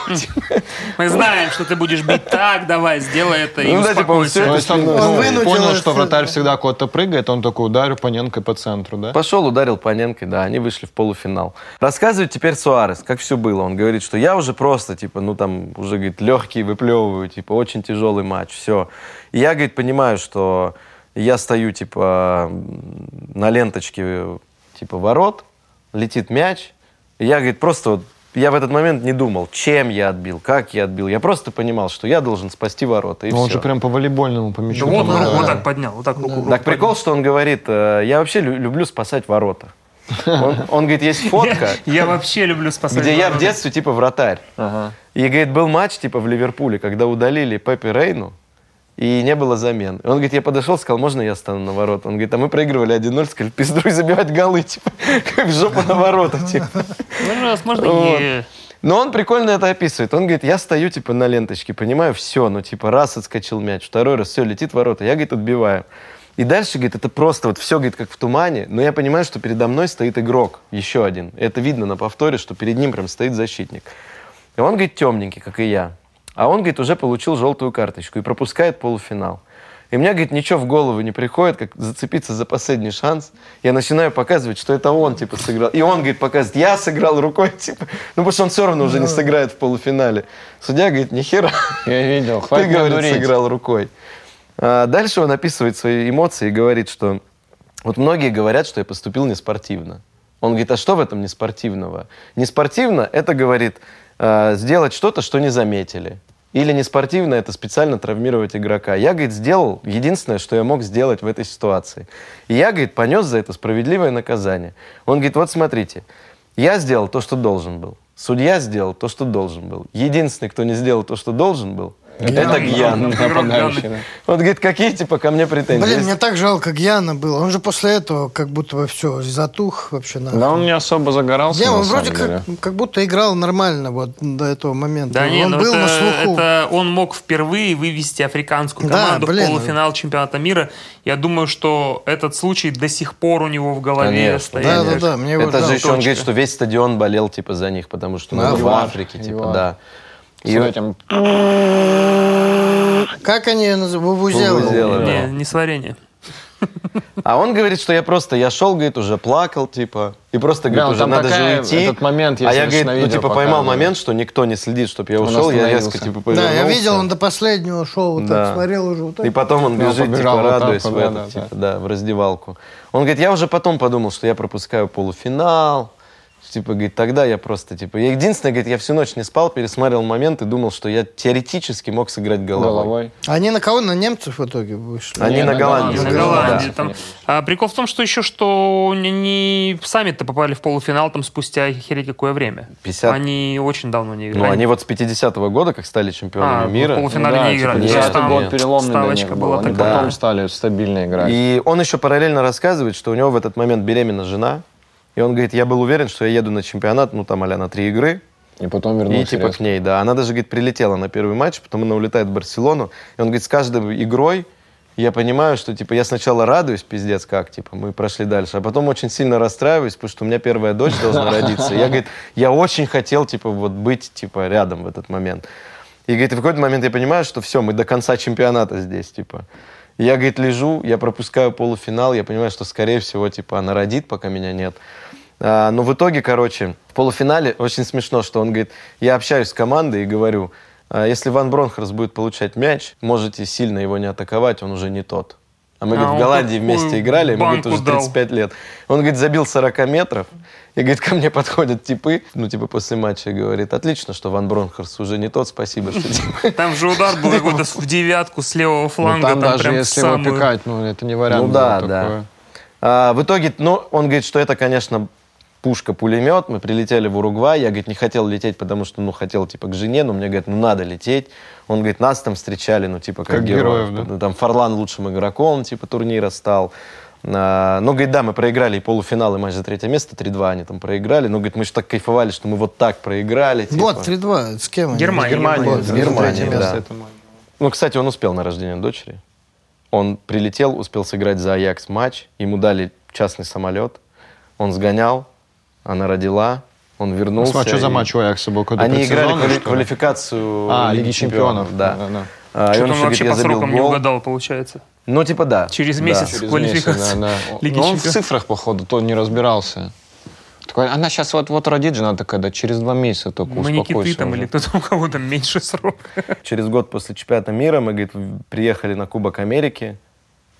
[laughs] Мы знаем, что ты будешь бить так, давай, сделай это и Ну типа, он успокойся. он, ну, Он понял, что вратарь всегда куда-то прыгает, он такой ударю Паненко по центру, да? Пошел, ударил Паненко, да, они вышли в полуфинал. Рассказывает теперь Суарес, как все было. Он говорит, что я уже просто, типа, ну там, уже, говорит, легкие выплевываю, типа, очень тяжелый матч, все. И я, говорит, понимаю, что я стою, типа, на ленточке, типа, ворот, летит мяч, и я, говорит, просто вот я в этот момент не думал, чем я отбил, как я отбил. Я просто понимал, что я должен спасти ворота, и Ну, он всё. же прям по волейбольному, по Да мячу. вот, там, руку да. вот так поднял, вот так руку. руку Так прикол, поднял. что он говорит, э, я вообще лю- люблю спасать ворота. Он, он говорит, есть фотка, [laughs] Я, я вообще люблю спасать. где я в ворота. детстве типа вратарь. И, говорит, был матч типа в Ливерпуле, когда удалили Пеппи Рейну, и не было замен. И он говорит, я подошел, сказал, можно я стану на ворота? Он говорит, а мы проигрывали 1-0, сказали, пиздуй забивать голы, типа, как [laughs] в жопу на ворота, типа. Ну, раз можно [laughs] Вот. и... Но он прикольно это описывает. Он говорит, я стою, типа, на ленточке, понимаю, все, ну, типа, раз отскочил мяч, второй раз, все, летит в ворота. Я, говорит, отбиваю. И дальше, говорит, это просто вот все, говорит, как в тумане, но я понимаю, что передо мной стоит игрок, еще один. Это видно на повторе, что перед ним прям стоит защитник. И он, говорит, темненький, как и я. А он, говорит, уже получил желтую карточку и пропускает полуфинал. И мне, говорит, ничего в голову не приходит, как зацепиться за последний шанс. Я начинаю показывать, что это он, типа, сыграл. И он, говорит, показывает, я сыграл рукой, [laughs] типа. Ну, потому что он все равно уже не сыграет в полуфинале. Судья говорит, нихера. [laughs] Я видел, Ты, хватит меня говорит, дурить. сыграл рукой. А дальше он описывает свои эмоции и говорит, что вот многие говорят, что я поступил неспортивно. Он говорит, а что в этом неспортивного? Неспортивно – это, говорит, а, сделать что-то, что не заметили. Или неспортивно – это специально травмировать игрока. Я, говорит, сделал единственное, что я мог сделать в этой ситуации. И я, говорит, понес за это справедливое наказание. Он говорит, вот смотрите, я сделал то, что должен был. Судья сделал то, что должен был. Единственный, кто не сделал то, что должен был, это Гьян. Игрок Гьяны. Он говорит, какие типа ко мне претензии? Блин, мне так жалко Гьяна было. Он же после этого как будто бы все затух вообще. нахуй. Да он не особо загорался, Не, на он самом вроде деле. как, как будто играл нормально вот до этого момента. Да не, он ну был это, на слуху. это он мог впервые вывести африканскую Да, команду блин. в полуфинал чемпионата мира. Я думаю, что этот случай до сих пор у него в голове Конечно. стоит. Да, да, да, мне Это же еще он говорит, что весь стадион болел типа за них, потому что ну, Да, в Африке, типа, да. С И- этим Как они ее называют? Вувузела. Вувузела, да. Не, не сварение. А он говорит, что я просто, я шел, говорит, уже плакал, типа, и просто, говорит, ну уже там надо такая- же уйти. этот момент, а я, говорит, ну, типа, поймал момент, что никто не следит, чтобы я ушел, я резко, типа, Да, повернулся. я видел, он до последнего шел, вот Да. так смотрел уже вот так. И потом он Да, бежит, побежал типа, вот так радуясь вот, в да, этот, да, типа, да, в раздевалку. Он говорит, я уже потом подумал, что я пропускаю полуфинал. Типа, говорит, тогда я просто, типа... Я единственное, говорит, я всю ночь не спал, пересматривал момент и думал, что я теоретически мог сыграть головой. головой. Они на кого? На немцев в итоге вышли? Они Не, на на Голландию. На Да, Голландии. да. Там. А, прикол в том, что еще, что они сами-то попали в полуфинал там спустя хереть какое время. 50. Они очень давно не играли. Ну, они вот с 50-го года, как стали чемпионами А, мира. в полуфинале да, не играли. типа, То есть 10-й там год переломный для ставочка них была был. Они такая. потом стали стабильно играть. И он еще параллельно рассказывает, что у него в этот момент беременна жена. И он говорит, я был уверен, что я еду на чемпионат, ну, там, а на три игры. И потом И вернулся. типа резко. к ней, да. Она даже, говорит, прилетела на первый матч, потом она улетает в Барселону. И он говорит, с каждой игрой я понимаю, что, типа, я сначала радуюсь, пиздец, как, типа, мы прошли дальше, а потом очень сильно расстраиваюсь, потому что у меня первая дочь должна родиться. Я, говорит, я очень хотел, типа, вот быть, типа, рядом в этот момент. И, говорит, в какой-то момент я понимаю, что все, мы до конца чемпионата здесь, типа. И Я, говорит, лежу, я пропускаю полуфинал, я понимаю, что, скорее всего, типа, она родит, пока меня нет. А, но в итоге, короче, в полуфинале очень смешно, что он говорит, я общаюсь с командой и говорю, «А если Ван Бронхерс будет получать мяч, можете сильно его не атаковать, он уже не тот. А мы, А, говорит, в Голландии вместе играли, ему, говорит, уже дал. 35 лет. Он, говорит, забил 40 метров, и, говорит, ко мне подходят типы, ну, типа, после матча, говорит, отлично, что Ван Бронхерс уже не тот, спасибо, что [laughs] типа, Там же удар был какой-то [laughs] в девятку с левого Ну, фланга. там даже если самую- его пикать, ну, это не вариант. Ну да, да. А, в итоге, ну, он говорит, что это, конечно, пушка-пулемет. Мы прилетели в Уругвай. Я, говорит, не хотел лететь, потому что, ну, хотел, типа, к жене. Но мне, говорит, ну, надо лететь. Он, говорит, нас там встречали, ну, типа, как, Как героев. героев, да? Ну, Там Фарлан лучшим игроком, типа, турнира стал. А, ну, говорит, да, мы проиграли и полуфинал, и матч за третье место, 3-2 они там проиграли. Ну, говорит, мы же так кайфовали, что мы вот так проиграли. типа. Вот, 3-2. С кем они? Германия, Германия, Германия. с да. Ну, кстати, он успел на рождение дочери. Он прилетел, успел сыграть за Аякс матч. Ему дали частный самолет. Он сгонял, она родила, он вернулся. Смотри, что за и- матч у Аякса был? Они играли квали- квалификацию А, Лиги чемпионов. Да. да. А, и Что-то он вообще говорит, по забил срокам не гол. угадал, получается. Ну, типа, да. Через Да. месяц Через квалификация месяц, да, да. Лиги Но он в чемпионов. цифрах, походу, то не разбирался. Такой, она сейчас вот-вот родит, жена такая, да через два месяца только Мы не киты там уже». или кто-то у кого там меньше срок. Через год после чемпионата мира мы, говорит, приехали на Кубок Америки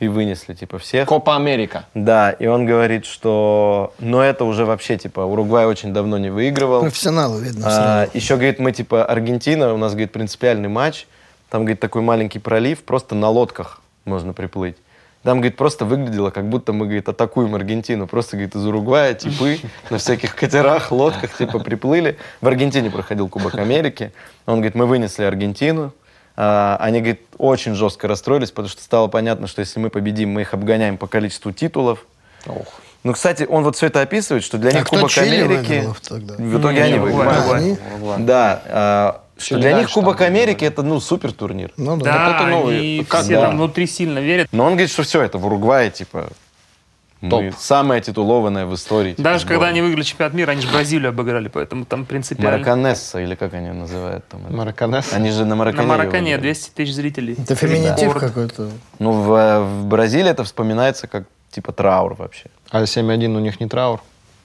и вынесли, типа, всех. Копа Америка. Да, и он говорит, что... Но это уже вообще, типа, Уругвай очень давно не выигрывал. Профессионалы, видно, А, еще, говорит, мы, типа, Аргентина, у нас, говорит, принципиальный матч. Там, говорит, такой маленький пролив, просто на лодках можно приплыть. Там, говорит, просто выглядело, как будто мы, говорит, атакуем Аргентину. Просто, говорит, из Уругвая типы [laughs] на всяких катерах, лодках, типа, приплыли. В Аргентине проходил Кубок Америки. Он, говорит, мы вынесли Аргентину. А, Они, говорит, очень жестко расстроились, потому что стало понятно, что если мы победим, мы их обгоняем по количеству титулов. Ну, кстати, он вот все это описывает, что для А них кто Кубок Чили Америки... тогда? В итоге Не, они выиграли. Да, а, что Чили для них Кубок Америки это ну супер турнир. Ну да. Да, это новый. они Как- все да. там внутри сильно верят. Но он говорит, что все это в Уругвае типа мы Топ. самая титулованная в истории. Даже когда сборная. они выиграли чемпионат мира, они же Бразилию обыграли, поэтому там принципиально. Мараканесса, или как они называют там. это? Мараканес. Они же на На Маракане. Маракане её выиграли. 200 тысяч зрителей. Это феминитив Рекорд. какой-то. Ну, в, в Бразилии это вспоминается как типа траур вообще. А 7-1 у них не траур?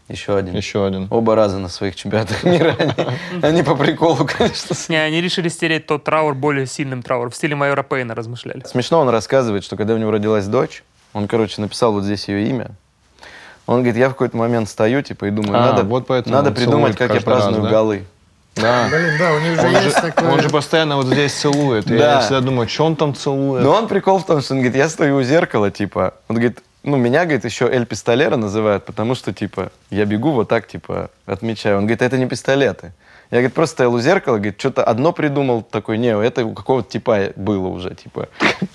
Еще один. Еще один. Оба раза на своих чемпионатах мира. Они, [laughs] они по приколу, конечно. Не, они решили стереть тот траур более сильным трауром. В стиле майора Пейна размышляли. Смешно он рассказывает, что когда у него родилась дочь, он, короче, написал вот здесь ее имя. Он говорит, я в какой-то момент стою, типа, и думаю, А, надо, вот надо придумать, как я каждый раз, праздную да? голы. Да. Блин, да, у них же Он есть же, такое... он же постоянно вот здесь целует. Да. Я всегда думаю, что он там целует. Но он прикол в том, что он говорит, я стою у зеркала, типа, он говорит, ну, меня, говорит, еще Эль Пистолера называют, потому что, типа, я бегу вот так, типа, отмечаю. Он говорит, это не пистолеты. Я, говорит, просто стоял у зеркала, говорит, что-то одно придумал, такой, не, это у какого-то типа было уже, типа.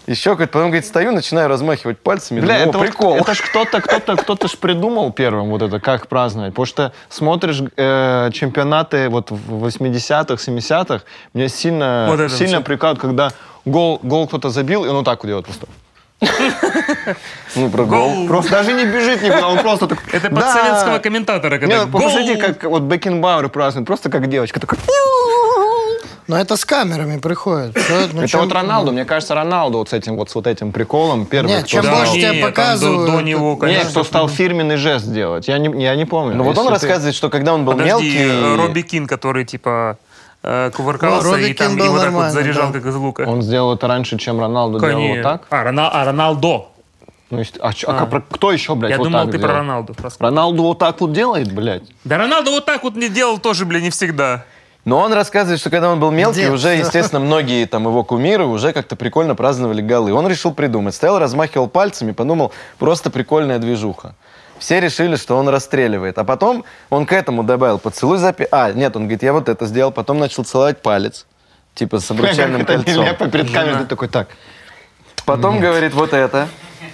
Еще, говорит, потом, говорит, стою, начинаю размахивать пальцами, Бля, думаю, это «О, вот- прикол. это ж кто-то, кто-то, кто-то ж придумал первым вот это, как праздновать. Потому что смотришь э, чемпионаты вот в 80-х, 70-х, мне сильно, Вот сильно всё. прикалывает, когда гол, гол кто-то забил, и он вот так вот делает просто. [laughs] Ну, про гол. Просто даже не бежит никуда, он просто так... Это под «Да». советского комментатора, когда ну, посмотрите, гол! как вот Бекенбауэр празднует, просто как девочка. Такой... Но это с камерами приходит. Что- ну, Это чем- вот Роналду, мне кажется, Роналду вот с этим вот, с вот этим приколом первый, Нет, чем больше там до- показывают, До, это- него, Нет, конечно. кто стал фирменный жест делать. Я не, я не помню. Ну, вот он ты- рассказывает, что когда он был Подожди, мелкий... э, Робби Кин, который, типа, э, кувыркался Ну, и там его так вот заряжал, да. как из лука. Он сделал это раньше, чем Роналду делал Конечно. вот так. А, Рона- а, Роналдо. Ну, есть- а, чё- а про- кто еще, блядь, Я вот думал, так ты делал? про Роналду рассказывал. Роналду вот так вот делает, блядь? Да Роналду вот так вот не делал тоже, бля, не всегда. Но он рассказывает, что когда он был мелкий, Дед. уже, естественно, многие там его кумиры уже как-то прикольно праздновали голы. Он решил придумать. Стоял, размахивал пальцами, подумал, просто прикольная движуха. Все решили, что он расстреливает. А потом он к этому добавил поцелуй за... пи- А, нет, он говорит, я вот это сделал. Потом начал целовать палец. Типа с обручальным кольцом. нелепо перед камерой. Такой, так. Потом говорит вот это.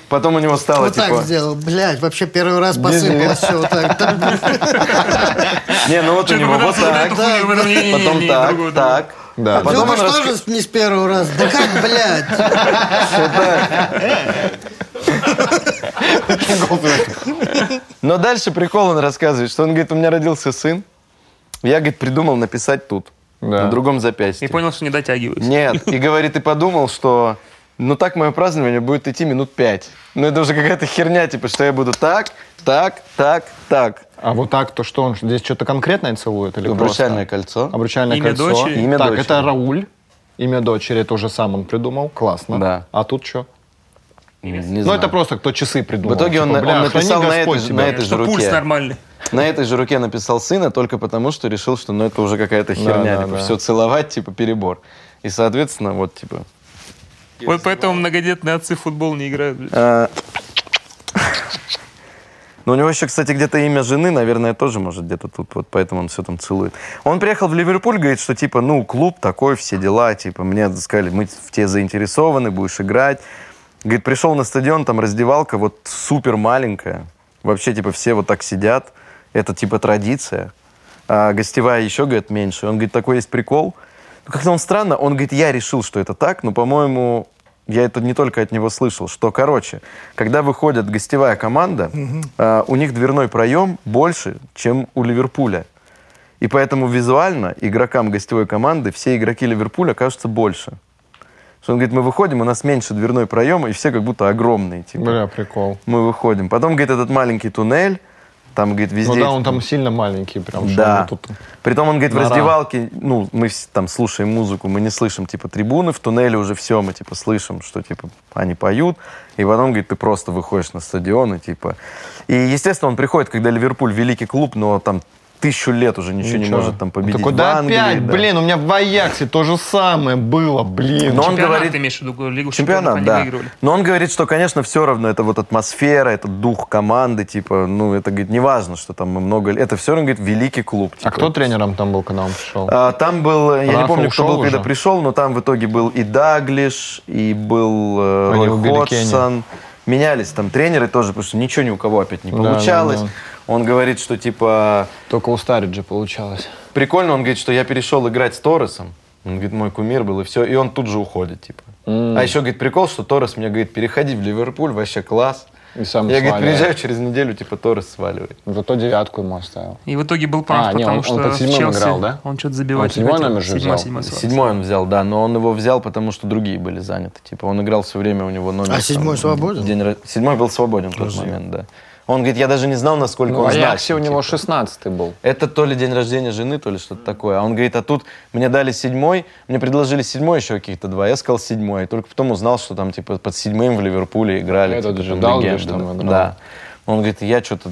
Потом у него стало Вот так типа... сделал. Блядь, вообще первый раз посыпалось все вот так. Так, [laughs] [laughs] Не, ну вот у него вот так, потом так, так. Да, А потом он что раска- же не с первого раза? Да как, блядь? [laughs] Но дальше прикол он рассказывает, что он говорит, у меня родился сын. Я, говорит, придумал написать тут, Да. на другом запястье. И понял, что не дотягиваюсь. Нет, и говорит, и подумал, что ну так мое празднование будет идти минут пять. Ну это уже какая-то херня, типа, что я буду так, так, так, так. А вот так, то что он здесь что-то конкретное целует или Обручальное просто? кольцо. Обручальное Имя кольцо. дочери? Имя так, дочери. это Рауль. Имя дочери, это уже сам он придумал. Классно. Да. А тут что? Не Ну, знаю. это просто кто часы придумал. В итоге он, Типа, бля, он храни написал на этой, тебя. на этой же Что пульс руке. нормальный. На этой же руке написал сына только потому, что решил, что ну это уже какая-то херня. да, типа, да. все целовать, типа, перебор. И, соответственно, вот, типа... Вот поэтому многодетные отцы в футбол не играют. а, Ну, у него еще, кстати, где-то имя жены, наверное, тоже может где-то тут, вот поэтому он все там целует. Он приехал в Ливерпуль, говорит, что, типа, ну, клуб такой, все дела, типа, мне сказали, мы в тебе заинтересованы, будешь играть. Говорит, пришел на стадион, там раздевалка вот супер маленькая. Вообще, типа, все вот так сидят. Это, типа, традиция. А гостевая еще, говорит, меньше. Он говорит, такой есть прикол. Ну, как-то он странно. Он говорит, я решил, что это так, но, по-моему, я это не только от него слышал, что, короче, когда выходит гостевая команда, а, у них дверной проем больше, чем у Ливерпуля. И поэтому визуально игрокам гостевой команды все игроки Ливерпуля кажутся больше. Что он говорит, мы выходим, у нас меньше дверной проем, и все как будто огромные. Типа. Бля, прикол. Мы выходим. Потом, говорит, этот маленький туннель, там, говорит, везде... Ну да, он там сильно маленький, прям. Да. тут- Притом он говорит, в Нора. раздевалке, ну, мы там слушаем музыку, мы не слышим, типа, трибуны, в туннеле уже все, мы, типа, слышим, что, типа, они поют, и потом, говорит, ты просто выходишь на стадион, и, типа... И, естественно, он приходит, когда Ливерпуль великий клуб, но там тысячу лет уже ничего, не Ничего. может там победить Он такой, в да Англии, опять, да». блин, у меня в Аяксе то же самое было, блин. Но он Чемпионат говорит- ты имеешь в виду, Лигу Чемпионат, да. выигрывали. Но он говорит, что, конечно, все равно это вот атмосфера, это дух команды, типа, ну, это, говорит, не важно, что там мы много... лет. Это все равно, говорит, великий клуб. А типа. кто тренером там был, когда он пришел? А, Там был, я не Рафа помню, кто был, когда уже? пришел, но там в итоге был и Даглиш, и был э, Рой Ходсон. Менялись там тренеры тоже, потому что ничего ни у кого опять не Да, получалось. да, да. Он говорит, что типа Только у Стариджа получалось. прикольно, он говорит, что я перешел играть с Торресом. Он говорит, мой кумир был, и все. И он тут же уходит, типа. А еще, говорит, прикол, что Торрес мне говорит, переходи в Ливерпуль, вообще класс. И сам я, говорит, сваливает. приезжаю через неделю, типа, Торрес сваливает. Зато девятку ему оставил. И в итоге был прав, А, не, потому он- он что под в седьмым Челси играл, да? он что-то забивать Он не седьмой хотел. номер же Седьмой, взял? седьмой, седьмой. Седьмой он взял, да, но он его взял, потому что другие были заняты. Типа, он играл все время, у него номер... А седьмой там, свободен? День Седьмой был свободен в тот момент, да. Он говорит, я даже не знал, насколько Ну, он значим, Аяксе у него типа. 16 был. Это то ли день рождения жены, то ли что-то такое. А он говорит, а тут мне дали седьмой, мне предложили седьмой еще каких-то два. Я сказал седьмой. Только потом узнал, что там типа под седьмым в Ливерпуле играли. Этот типа, же легенды. там играл. Да. Он говорит, я что-то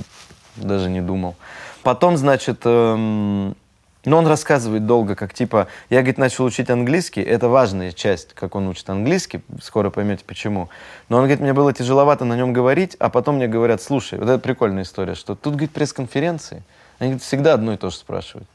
даже не думал. Потом, значит, эм, ну, он рассказывает долго, как типа, я, говорит, начал учить английский, это важная часть, как он учит английский, скоро поймете почему. Но он говорит, мне было тяжеловато на нем говорить, а потом мне говорят, слушай, вот это прикольная история, что тут, говорит, пресс-конференции, они говорит, всегда одно и то же спрашивают.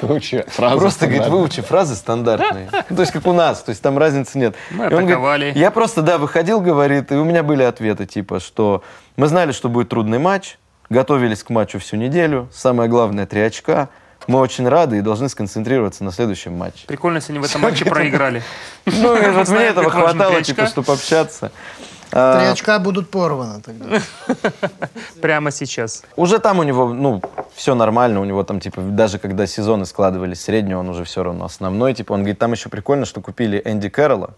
Выучи фразу. Просто, говорит, выучи фразы стандартные. Ну, То есть, как у нас, то есть там разницы нет. Мы И он говорит, я просто, да, выходил, говорит, и у меня были ответы, типа, что мы знали, что будет трудный матч, готовились к матчу всю неделю, самое главное, три очка, мы очень рады и должны сконцентрироваться на следующем матче. Прикольно, если они в этом матче проиграли. [laughs] Ну, и вот мне этого хватало, типа, чтобы общаться. А, Три очка будут порваны тогда. [laughs] Прямо сейчас. Уже там у него, ну, все нормально, у него там, типа, даже когда сезоны складывались среднего, он уже все равно основной, типа, он говорит, там еще прикольно, что купили Энди Кэрролла,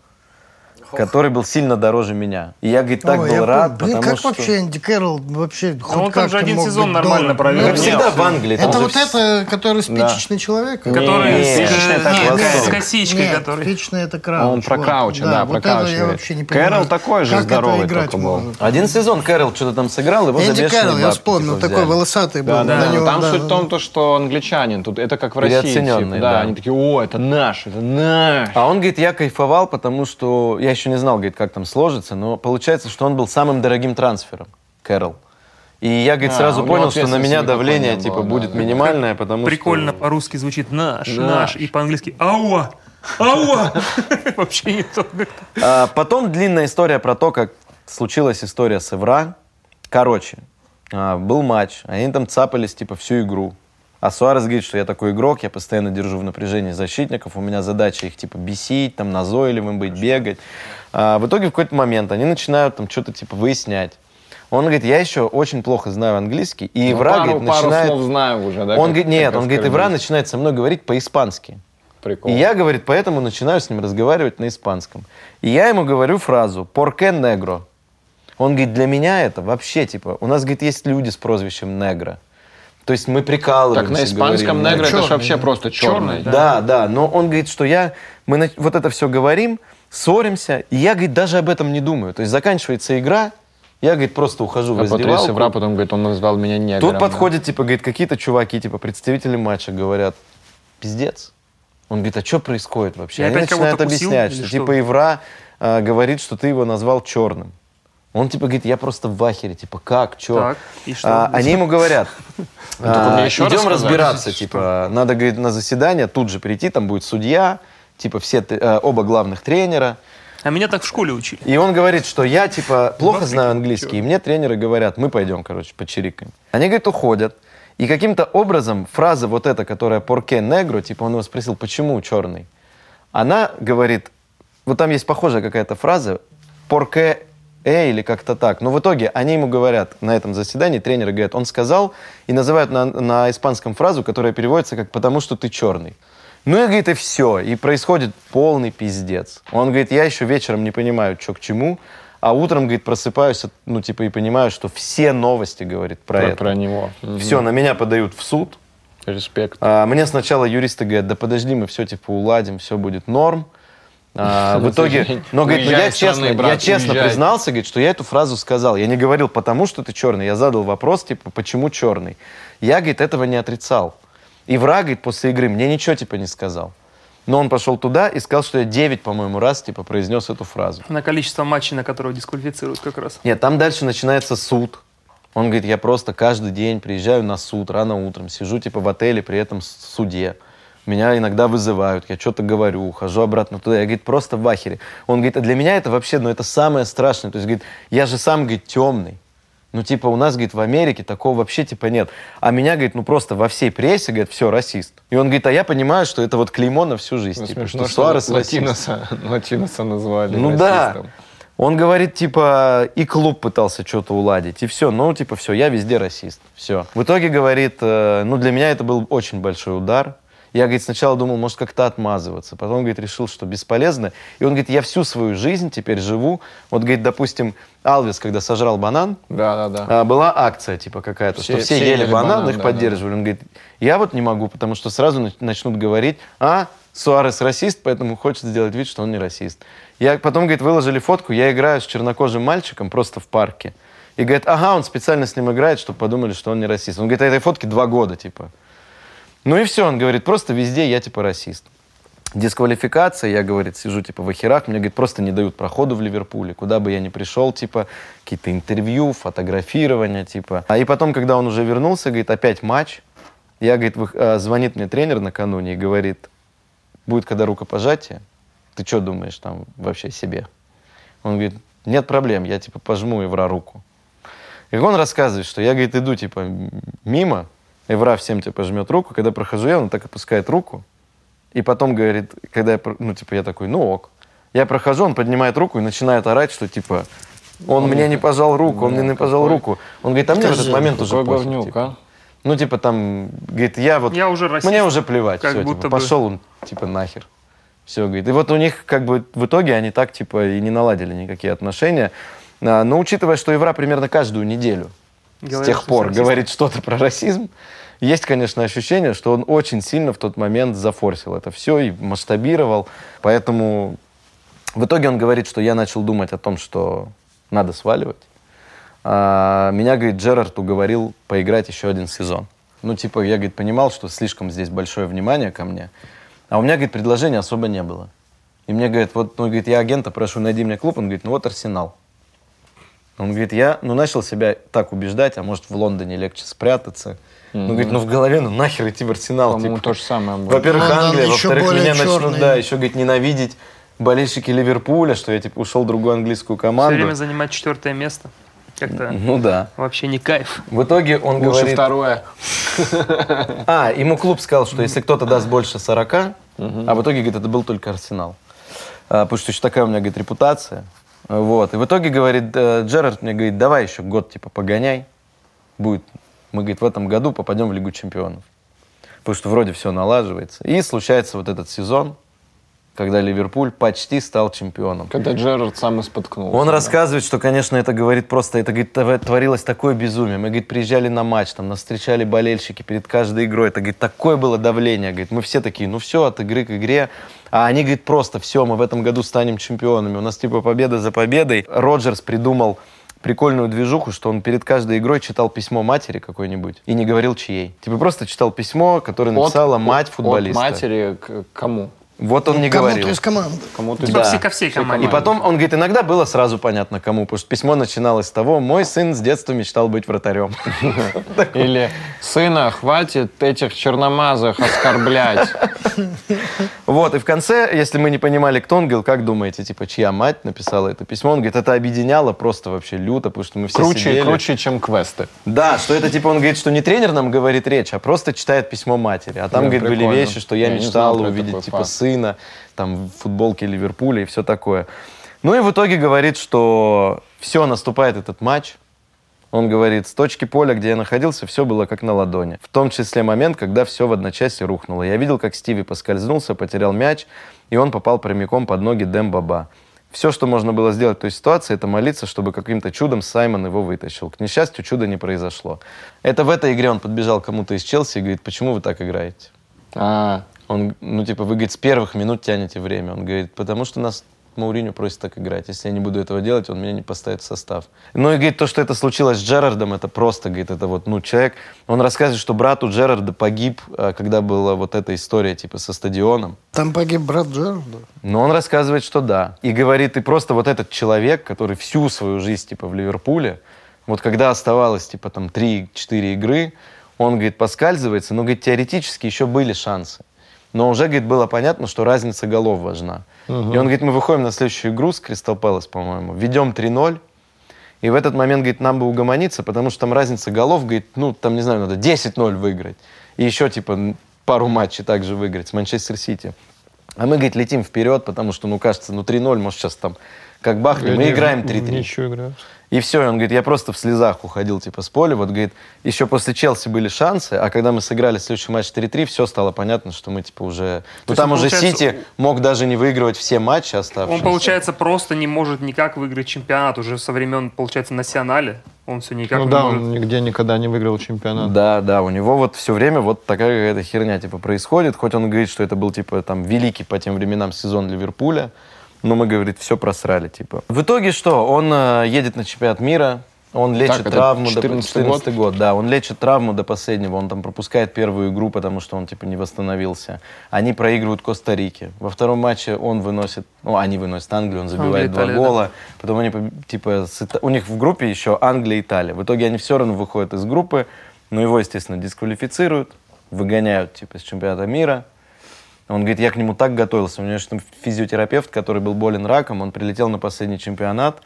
который был сильно дороже меня. И я, говорит, так Ой, был я рад. Блин, потому как что... вообще Энди Кэрролл вообще хоть он там же один сезон нормально дорог? провел. Ну, Ну, всегда в Англии. Это вот это, который спичечный человек? Который с, спичечный это нет, Квасов. с косичкой, Нет, который... спичечный это крауч. Он про. Крауча, да, про Крауча я говорит. вообще не Кэрролл такой же как здоровый это играть только был. Один сезон Кэрролл что-то там сыграл, его Энди Кэрролл, я вспомнил, такой волосатый был. Там суть в том, что англичанин, тут это как в России. Типа, да. да. они такие, о, это наш, это наш. А он говорит, я кайфовал, потому что я еще не знал, говорит, как там сложится, но получается, что он был самым дорогим трансфером, Кэрролл. И я, говорит, А, сразу понял, что на меня давление, не типа, было, да, будет да. минимальное, потому Прикольно что... по-русски звучит наш, Да. наш, и по-английски ауа, ауа. [laughs] Вообще не то. А, потом длинная история про то, как случилась история с Эвра. Короче, а, был матч, они там цапались, типа, всю игру. А Суарес говорит, что я такой игрок, я постоянно держу в напряжении защитников, у меня задача их, типа, бесить, там, назойливым быть, бегать. А, в итоге в какой-то момент они начинают там что-то, типа, выяснять. Он говорит, я еще очень плохо знаю английский, и Ну, Эвра, пару, говорит, пару начинает... слов знаю уже, да? Он говорит, нет, он говорит. Эвра начинает со мной говорить по-испански. Прикол. И я, говорит, поэтому начинаю с ним разговаривать на испанском. И я ему говорю фразу «Por qué negro?» Он говорит, для меня это вообще, типа, у нас, говорит, есть люди с прозвищем негро. То есть мы прикалываемся. Так на испанском говорим, негро это же Чёрный, вообще да. просто черный. да. да, но он говорит, что я, мы вот это все говорим, ссоримся, и я, говорит, даже об этом не думаю. То есть заканчивается игра, я, говорит, просто ухожу в А Патрис раздевалку. Эвра потом говорит, он назвал меня негром. Тут да. подходят, типа, говорит, какие-то чуваки, типа, представители матча, говорят, пиздец. Он говорит, а что происходит вообще? И Они опять начинают объяснять, что, что? типа, Евра э, говорит, что ты его назвал черным. Он, типа, говорит, я просто в ахере, типа, как, что? Так, и что? они ему говорят, [laughs] а, идем разбираться, типа, надо, говорит, на заседание тут же прийти, там будет судья, типа, все, э, оба главных тренера. А меня так в школе учили. И он говорит, что я, типа, плохо знаю английский. И мне тренеры говорят, мы пойдем, короче, почирикаем. Они, говорит, уходят. И каким-то образом фраза вот эта, которая «порке негро», типа он его спросил, почему черный? Она говорит, вот там есть похожая какая-то фраза «порке э» или как-то так. Но в итоге они ему говорят на этом заседании, тренеры говорят, он сказал, и называют на, на испанском фразу, которая переводится как «потому что ты черный». Ну и, говорит, и все. И происходит полный пиздец. Он говорит, я еще вечером не понимаю, что к чему, а утром, говорит, просыпаюсь, ну, типа, и понимаю, что все новости, говорит, про, про, это. про него. Все, на меня подают в суд. Респект. А, мне сначала юристы говорят, да подожди, мы все, типа, уладим, все будет норм. А, в итоге, но, говорит, ну, я честно, я брат, честно уезжай. признался, говорит, что я эту фразу сказал. Я не говорил, потому что ты черный. Я задал вопрос, типа, почему черный. Я, говорит, этого не отрицал. И враг, говорит, после игры мне ничего, типа, не сказал. Но он пошел туда и сказал, что я 9, по-моему, раз, типа, произнес эту фразу. На количество матчей, на которые дисквалифицируют как раз. Нет, там дальше начинается суд. Он говорит, я просто каждый день приезжаю на суд рано утром, сижу типа в отеле, при этом в суде. Меня иногда вызывают, я что-то говорю, ухожу обратно туда. Я, говорит, просто в ахере. Он говорит, а для меня это вообще, ну это самое страшное. То есть, говорит, я же сам, говорит, темный. Ну, типа, у нас, говорит, в Америке такого вообще, типа, нет. А меня, говорит, ну, просто во всей прессе, говорит, все, расист. И он говорит, а я понимаю, что это вот клеймо на всю жизнь. Ну, типа, смешно, что Суарес расист. латиноса, латиноса назвали Ну да. расистом. Он говорит, типа, и клуб пытался что-то уладить, и все. Ну, типа, все, я везде расист. Все. В итоге, говорит, э, ну, для меня это был очень большой удар. Я, говорит, сначала думал, может, как-то отмазываться. Потом, говорит, решил, что бесполезно. И он говорит, я всю свою жизнь теперь живу. Вот, говорит, допустим, Алвис, когда сожрал банан, Да, да, да. а, была акция, типа, какая-то, Все- что все, все ели, ели банан, банан, их да, поддерживали. Он говорит, я вот не могу, потому что сразу нач- начнут говорить, а, Суарес расист, поэтому хочет сделать вид, что он не расист. Я потом, говорит, выложили фотку, я играю с чернокожим мальчиком просто в парке. И говорит, ага, он специально с ним играет, чтобы подумали, что он не расист. Он говорит, а этой фотке два года, типа. Ну и все, он говорит, просто везде я, типа, расист. Дисквалификация, я, говорит, сижу, типа, в охерах, мне, говорит, просто не дают проходу в Ливерпуле, куда бы я ни пришел, типа, какие-то интервью, фотографирование, типа. А и потом, когда он уже вернулся, говорит, опять матч, я, говорит, вых- э, звонит мне тренер накануне и говорит, будет когда рукопожатие, ты что думаешь там вообще себе? Он говорит, нет проблем, я, типа, пожму Евра руку. И он рассказывает, что я, говорит, иду, типа, мимо, Евра всем, типа, жмет руку, когда прохожу я, он так опускает руку, и потом говорит, когда я, ну, типа, я такой, ну ок. Я прохожу, он поднимает руку и начинает орать, что, типа, он мне не пожал руку, он мне не пожал какой- руку. Он говорит, а мне в этот момент уже пофиг, говнюк, типа. а? Ну, типа, там, говорит, я вот... Я уже расист. Мне уже плевать, Как все, будто типа, бы. пошел он, типа, нахер. Все, говорит. И вот у них, как бы, в итоге они так, типа, и не наладили никакие отношения. А, Но учитывая, что Евра примерно каждую неделю Говорят, с тех пор расист. говорит что-то про расизм, есть, конечно, ощущение, что он очень сильно в тот момент зафорсил это все и масштабировал. Поэтому в итоге он говорит, что я начал думать о том, что надо сваливать. А меня, говорит, Джерард уговорил поиграть еще один сезон. Ну, типа, я, говорит, понимал, что слишком здесь большое внимание ко мне. А у меня, говорит, предложения особо не было. И мне говорит, вот, ну, говорит, я агента прошу, найди мне клуб. Он говорит, ну вот Арсенал. Он говорит, я, ну, начал себя так убеждать, а может, в Лондоне легче спрятаться. Ну, говорит, ну, в голове, ну, нахер идти в Арсенал. По-моему, типа. то же самое было. Во-первых, Англия, во-вторых, меня начнут, черный. да, еще, говорит, ненавидеть. болельщики Ливерпуля, что я типа ушел в другую английскую Все команду. время занимать четвертое место. Как-то Ну да. вообще не кайф. В итоге он Лучше говорит... второе. [laughs] А, ему клуб сказал, что если кто-то даст больше 40, а в итоге, говорит, это был только Арсенал. А, потому что еще такая у меня, говорит, репутация. Вот. И в итоге, говорит, э, Джерард мне говорит, давай еще год, типа, погоняй. Будет. Мы, говорит, в этом году попадем в Лигу чемпионов. Потому что вроде все налаживается. И случается вот этот сезон, когда Ливерпуль почти стал чемпионом. Когда Джерард сам и споткнулся. Он да. рассказывает, что, конечно, это говорит просто, это говорит, тв- творилось такое безумие. Мы, говорит, приезжали на матч, там нас встречали болельщики перед каждой игрой. Это, говорит, такое было давление. Говорит, мы все такие, ну все, от игры к игре. А они, говорит, просто все, мы в этом году станем чемпионами. У нас типа победа за победой. Роджерс придумал прикольную движуху, что он перед каждой игрой читал письмо матери какой-нибудь и не говорил чьей. Типа просто читал письмо, которое написала мать футболиста. От матери к кому? Вот он не Кому-то говорил. из команды. Кому-то Типа Да. все ко всей команде. И потом, он говорит, иногда было сразу понятно, кому, потому что письмо начиналось с того, мой сын с детства мечтал быть вратарем. [laughs] Или сына, хватит этих черномазых оскорблять. [laughs] Вот, и в конце, если мы не понимали, кто он, говорил, как думаете, типа, чья мать написала это письмо, он говорит, это объединяло просто вообще люто, потому что мы все Круче, сидели. круче, чем квесты. Да, что это, типа, он говорит, что не тренер нам говорит речь, а просто читает письмо матери. А там, говорит, были вещи, что я, мечтал увидеть, типа, факт. Сына, там, в футболке Ливерпуля и все такое. Ну и в итоге говорит, что все, наступает этот матч. Он говорит, с точки поля, где я находился, все было как на ладони. В том числе момент, когда все в одночасье рухнуло. Я видел, как Стиви поскользнулся, потерял мяч, и он попал прямиком под ноги Дэм Баба. Все, что можно было сделать в той ситуации, это молиться, чтобы каким-то чудом Саймон его вытащил. К несчастью, чуда не произошло. Это в этой игре он подбежал кому-то из Челси и говорит, почему вы так играете? А, Он, ну, типа, вы, говорит, с первых минут тянете время. Он говорит, потому что нас Мауриню просит так играть. Если я не буду этого делать, он меня не поставит в состав. Ну и говорит, то, что это случилось с Джерардом, это просто, говорит, это вот, ну, человек... Он рассказывает, что брат у Джерарда погиб, а, когда была вот эта история, типа, со стадионом. Там погиб брат Джерарда. Но он рассказывает, что да. И говорит, и просто вот этот человек, который всю свою жизнь, типа, в Ливерпуле, вот когда оставалось, типа, там, 3-4 игры, он, говорит, поскальзывается, но, говорит, теоретически еще были шансы. Но уже, говорит, было понятно, что разница голов важна. И он говорит, мы выходим на следующую игру с Кристал Пэлас, по-моему, ведем 3-0, и в этот момент, говорит, нам бы угомониться, потому что там разница голов, говорит, ну, там, не знаю, надо 10-0 выиграть. И еще, типа, пару матчей также выиграть с Манчестер Сити. А мы, говорит, летим вперед, потому что, ну, кажется, ну, 3-0, может, сейчас там как бахнем, мы играем 3-3. Ничего играют. И все, и он говорит, я просто в слезах уходил, типа, с поля. Вот, говорит, еще после Челси были шансы, а когда мы сыграли следующий матч 3-3, все стало понятно, что мы, типа, уже... Ну, есть там он, уже получается, Сити мог даже не выигрывать все матчи оставшиеся. Он, получается, просто не может никак выиграть чемпионат уже со времен, получается, национале. Он все никак Ну не да, может. он нигде никогда не выиграл чемпионат. Да, да, у него вот все время вот такая какая-то херня типа происходит. Хоть он говорит, что это был типа там великий по тем временам сезон Ливерпуля, но мы, говорит, все просрали типа. В итоге что? Он э, едет на чемпионат мира, он лечит это травму до 14-й 14 год, да, он лечит травму до последнего, он там пропускает первую игру, потому что он типа не восстановился. Они проигрывают Коста-Рике. Во втором матче он выносит, ну они выносят Англию, он забивает Англия, два Италия, да. гола, потом они типа с у них в группе еще Англия и Италия. В итоге они все равно выходят из группы, но его, естественно, дисквалифицируют, выгоняют типа с чемпионата мира. Он говорит, я к нему так готовился. У него есть там физиотерапевт, который был болен раком, он прилетел на последний чемпионат,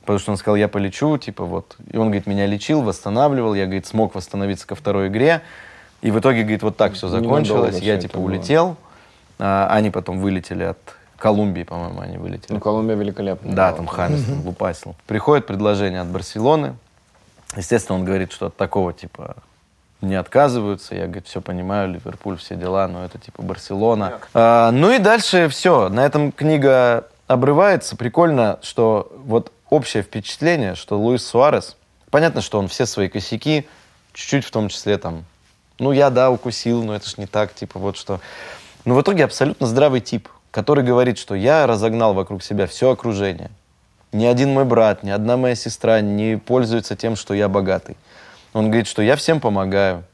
потому что он сказал, я полечу, типа вот. И он, говорит, меня лечил, восстанавливал, я, говорит, смог восстановиться ко второй игре. И в итоге, говорит, вот так все закончилось. Я, типа, улетел. А, они потом вылетели от Колумбии, по-моему, они вылетели. Ну, Колумбия великолепная. Да, там Хамис там лупасил. Приходит предложение от Барселоны. Естественно, он говорит, что от такого типа не отказываются. Я, говорит, все понимаю, Ливерпуль, все дела, но это типа Барселона. А, ну и дальше все. На этом книга обрывается. Прикольно, что вот общее впечатление, что Луис Суарес, понятно, что он все свои косяки, чуть-чуть в том числе там, ну я, да, укусил, но это ж не так, типа вот что. Но в итоге абсолютно здравый тип, который говорит, что я разогнал вокруг себя все окружение. Ни один мой брат, ни одна моя сестра не пользуется тем, что я богатый. Он говорит, что я всем помогаю,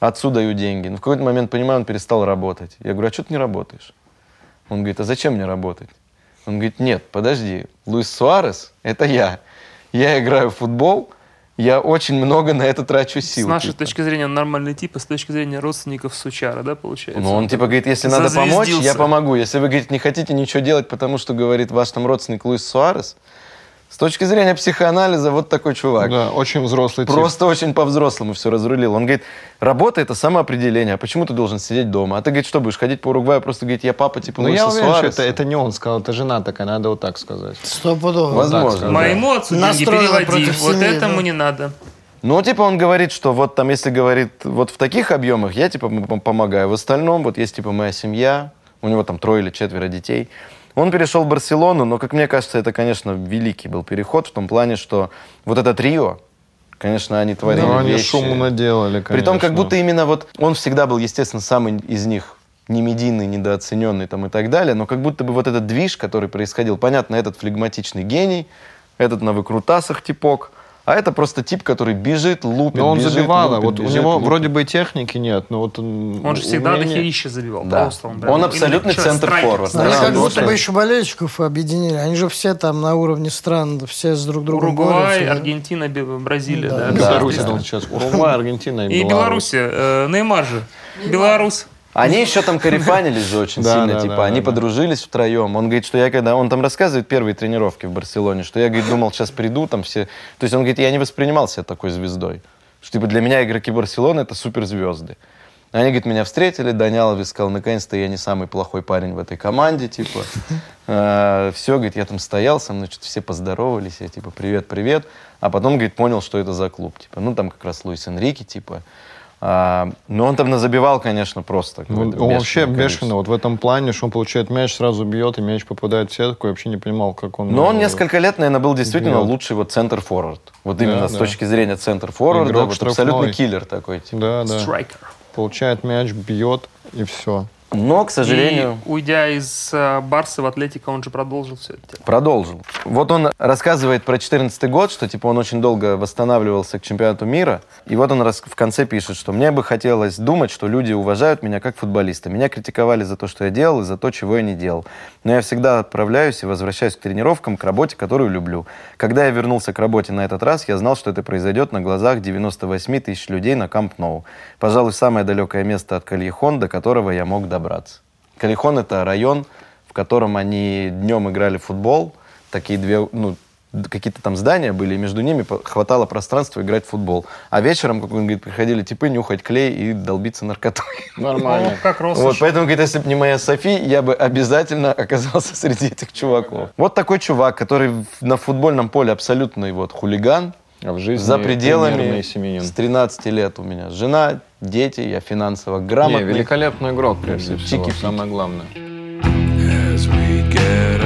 отцу даю деньги. Но в какой-то момент, понимаю, он перестал работать. Я говорю, а что ты не работаешь? Он говорит, а зачем мне работать? Он говорит, нет, подожди, Луис Суарес – это я. Я играю в футбол, я очень много на это трачу С сил. нашей типа. точки зрения он нормальный тип, а с точки зрения родственников Сучара, да, получается? Ну, он типа говорит, если надо помочь, я помогу. Если вы, говорит, не хотите ничего делать, потому что, говорит, ваш там родственник Луис Суарес, с точки зрения психоанализа, вот такой чувак. Да, очень взрослый тип. Просто очень по-взрослому все разрулил. Он говорит, работа это самоопределение, а почему ты должен сидеть дома? А ты, говорит, что будешь ходить по Уругваю, просто говорит, я папа типа Ну, я уверен, что это, это не он сказал, это жена такая, надо вот так сказать. Стопудово. Возможно. Моему отцу деньги Настроена переводи, против вот семьи, этому да. не надо. Ну, типа он говорит, что вот там, если говорит, вот в таких объемах я, типа, м- помогаю. В остальном, вот есть, типа, моя семья, у него там трое или четверо детей. Он перешел в Барселону, но, как мне кажется, это, конечно, великий был переход в том плане, что вот это трио, конечно, они творили Ну, они вещи. шуму наделали, конечно. При том, как будто именно вот он всегда был, естественно, самый из них не медийный, недооцененный там и так далее, но как будто бы вот этот движ, который происходил, понятно, этот флегматичный гений, этот на выкрутасах типок, а это просто тип, который бежит, лупит, Но он бежит, забивал, лупит, вот у бежит, него лупит. вроде бы и техники нет, но вот он... Он же всегда умение- дохерища забивал. Да. Просто он, прям Он именно абсолютный человек, центр-форвард. страйкер. Они Да, как да, будто да. бы еще болельщиков объединили. Они же все там на уровне стран, все с друг другом Уругвай, борются, да? Аргентина, Бразилия. Да. Да, Да. Беларусь сейчас. Уругвай, Аргентина и, И Беларусь. Беларусь. э, Неймар же. Беларусь. Они еще там карифанились же очень [laughs] сильно, типа, они подружились втроем. Он говорит, что я когда... Он там рассказывает первые тренировки в Барселоне, что я, говорит, думал, сейчас приду, там все... То есть он говорит, я не воспринимал себя такой звездой. Что, типа, для меня игроки Барселоны — это суперзвезды. Они, говорит, меня встретили, Данялов сказал, наконец-то я не самый плохой парень в этой команде, типа. [laughs] Все, говорит, я там стоял, со мной что-то все поздоровались, я типа, привет, привет. А потом, говорит, понял, что это за клуб. Типа, ну, там как раз Луис Энрике, типа. А, но он там назабивал, конечно, просто. Ну, он вообще количество. бешеный вот в этом плане, что он получает мяч, сразу бьет, и мяч попадает в сетку. Я вообще не понимал, как он... Но он э, несколько лет, наверное, был действительно Бьет. лучший вот центр-форвард. Вот Да, именно с да. точки зрения центр-форварда, вот штрафной. абсолютно киллер такой. типа. Да, да. Страйкер. Получает мяч, бьет, и все. Но, к сожалению, И уйдя из э, Барса в Атлетико, он же продолжил все это. продолжил. Вот он рассказывает про 2014 год, что типа он очень долго восстанавливался к чемпионату мира. И вот он в конце пишет, что мне бы хотелось думать, что люди уважают меня как футболиста. Меня критиковали за то, что я делал, и за то, чего я не делал. Но я всегда отправляюсь и возвращаюсь к тренировкам, к работе, которую люблю. Когда я вернулся к работе на этот раз, я знал, что это произойдет на глазах 98 тысяч людей на Камп Ноу. Пожалуй, самое далекое место от Кальехон, до которого я мог добраться. Кальехон — это район, в котором они днем играли в футбол. Такие две, ну, какие-то там здания были, и между ними хватало пространства играть в футбол. А вечером, как он говорит, приходили типы нюхать клей и долбиться наркотой. [laughs] Нормально. Ну, как раз. Вот, поэтому, говорит, если бы не моя Софи, я бы обязательно [laughs] оказался среди этих чуваков. Вот такой чувак, который на футбольном поле абсолютный вот хулиган, А в жизни за пределами с 13 лет у меня жена, дети, я финансово Не, грамотный. великолепный игрок, прежде всего, Чики-пики. самое главное. As we get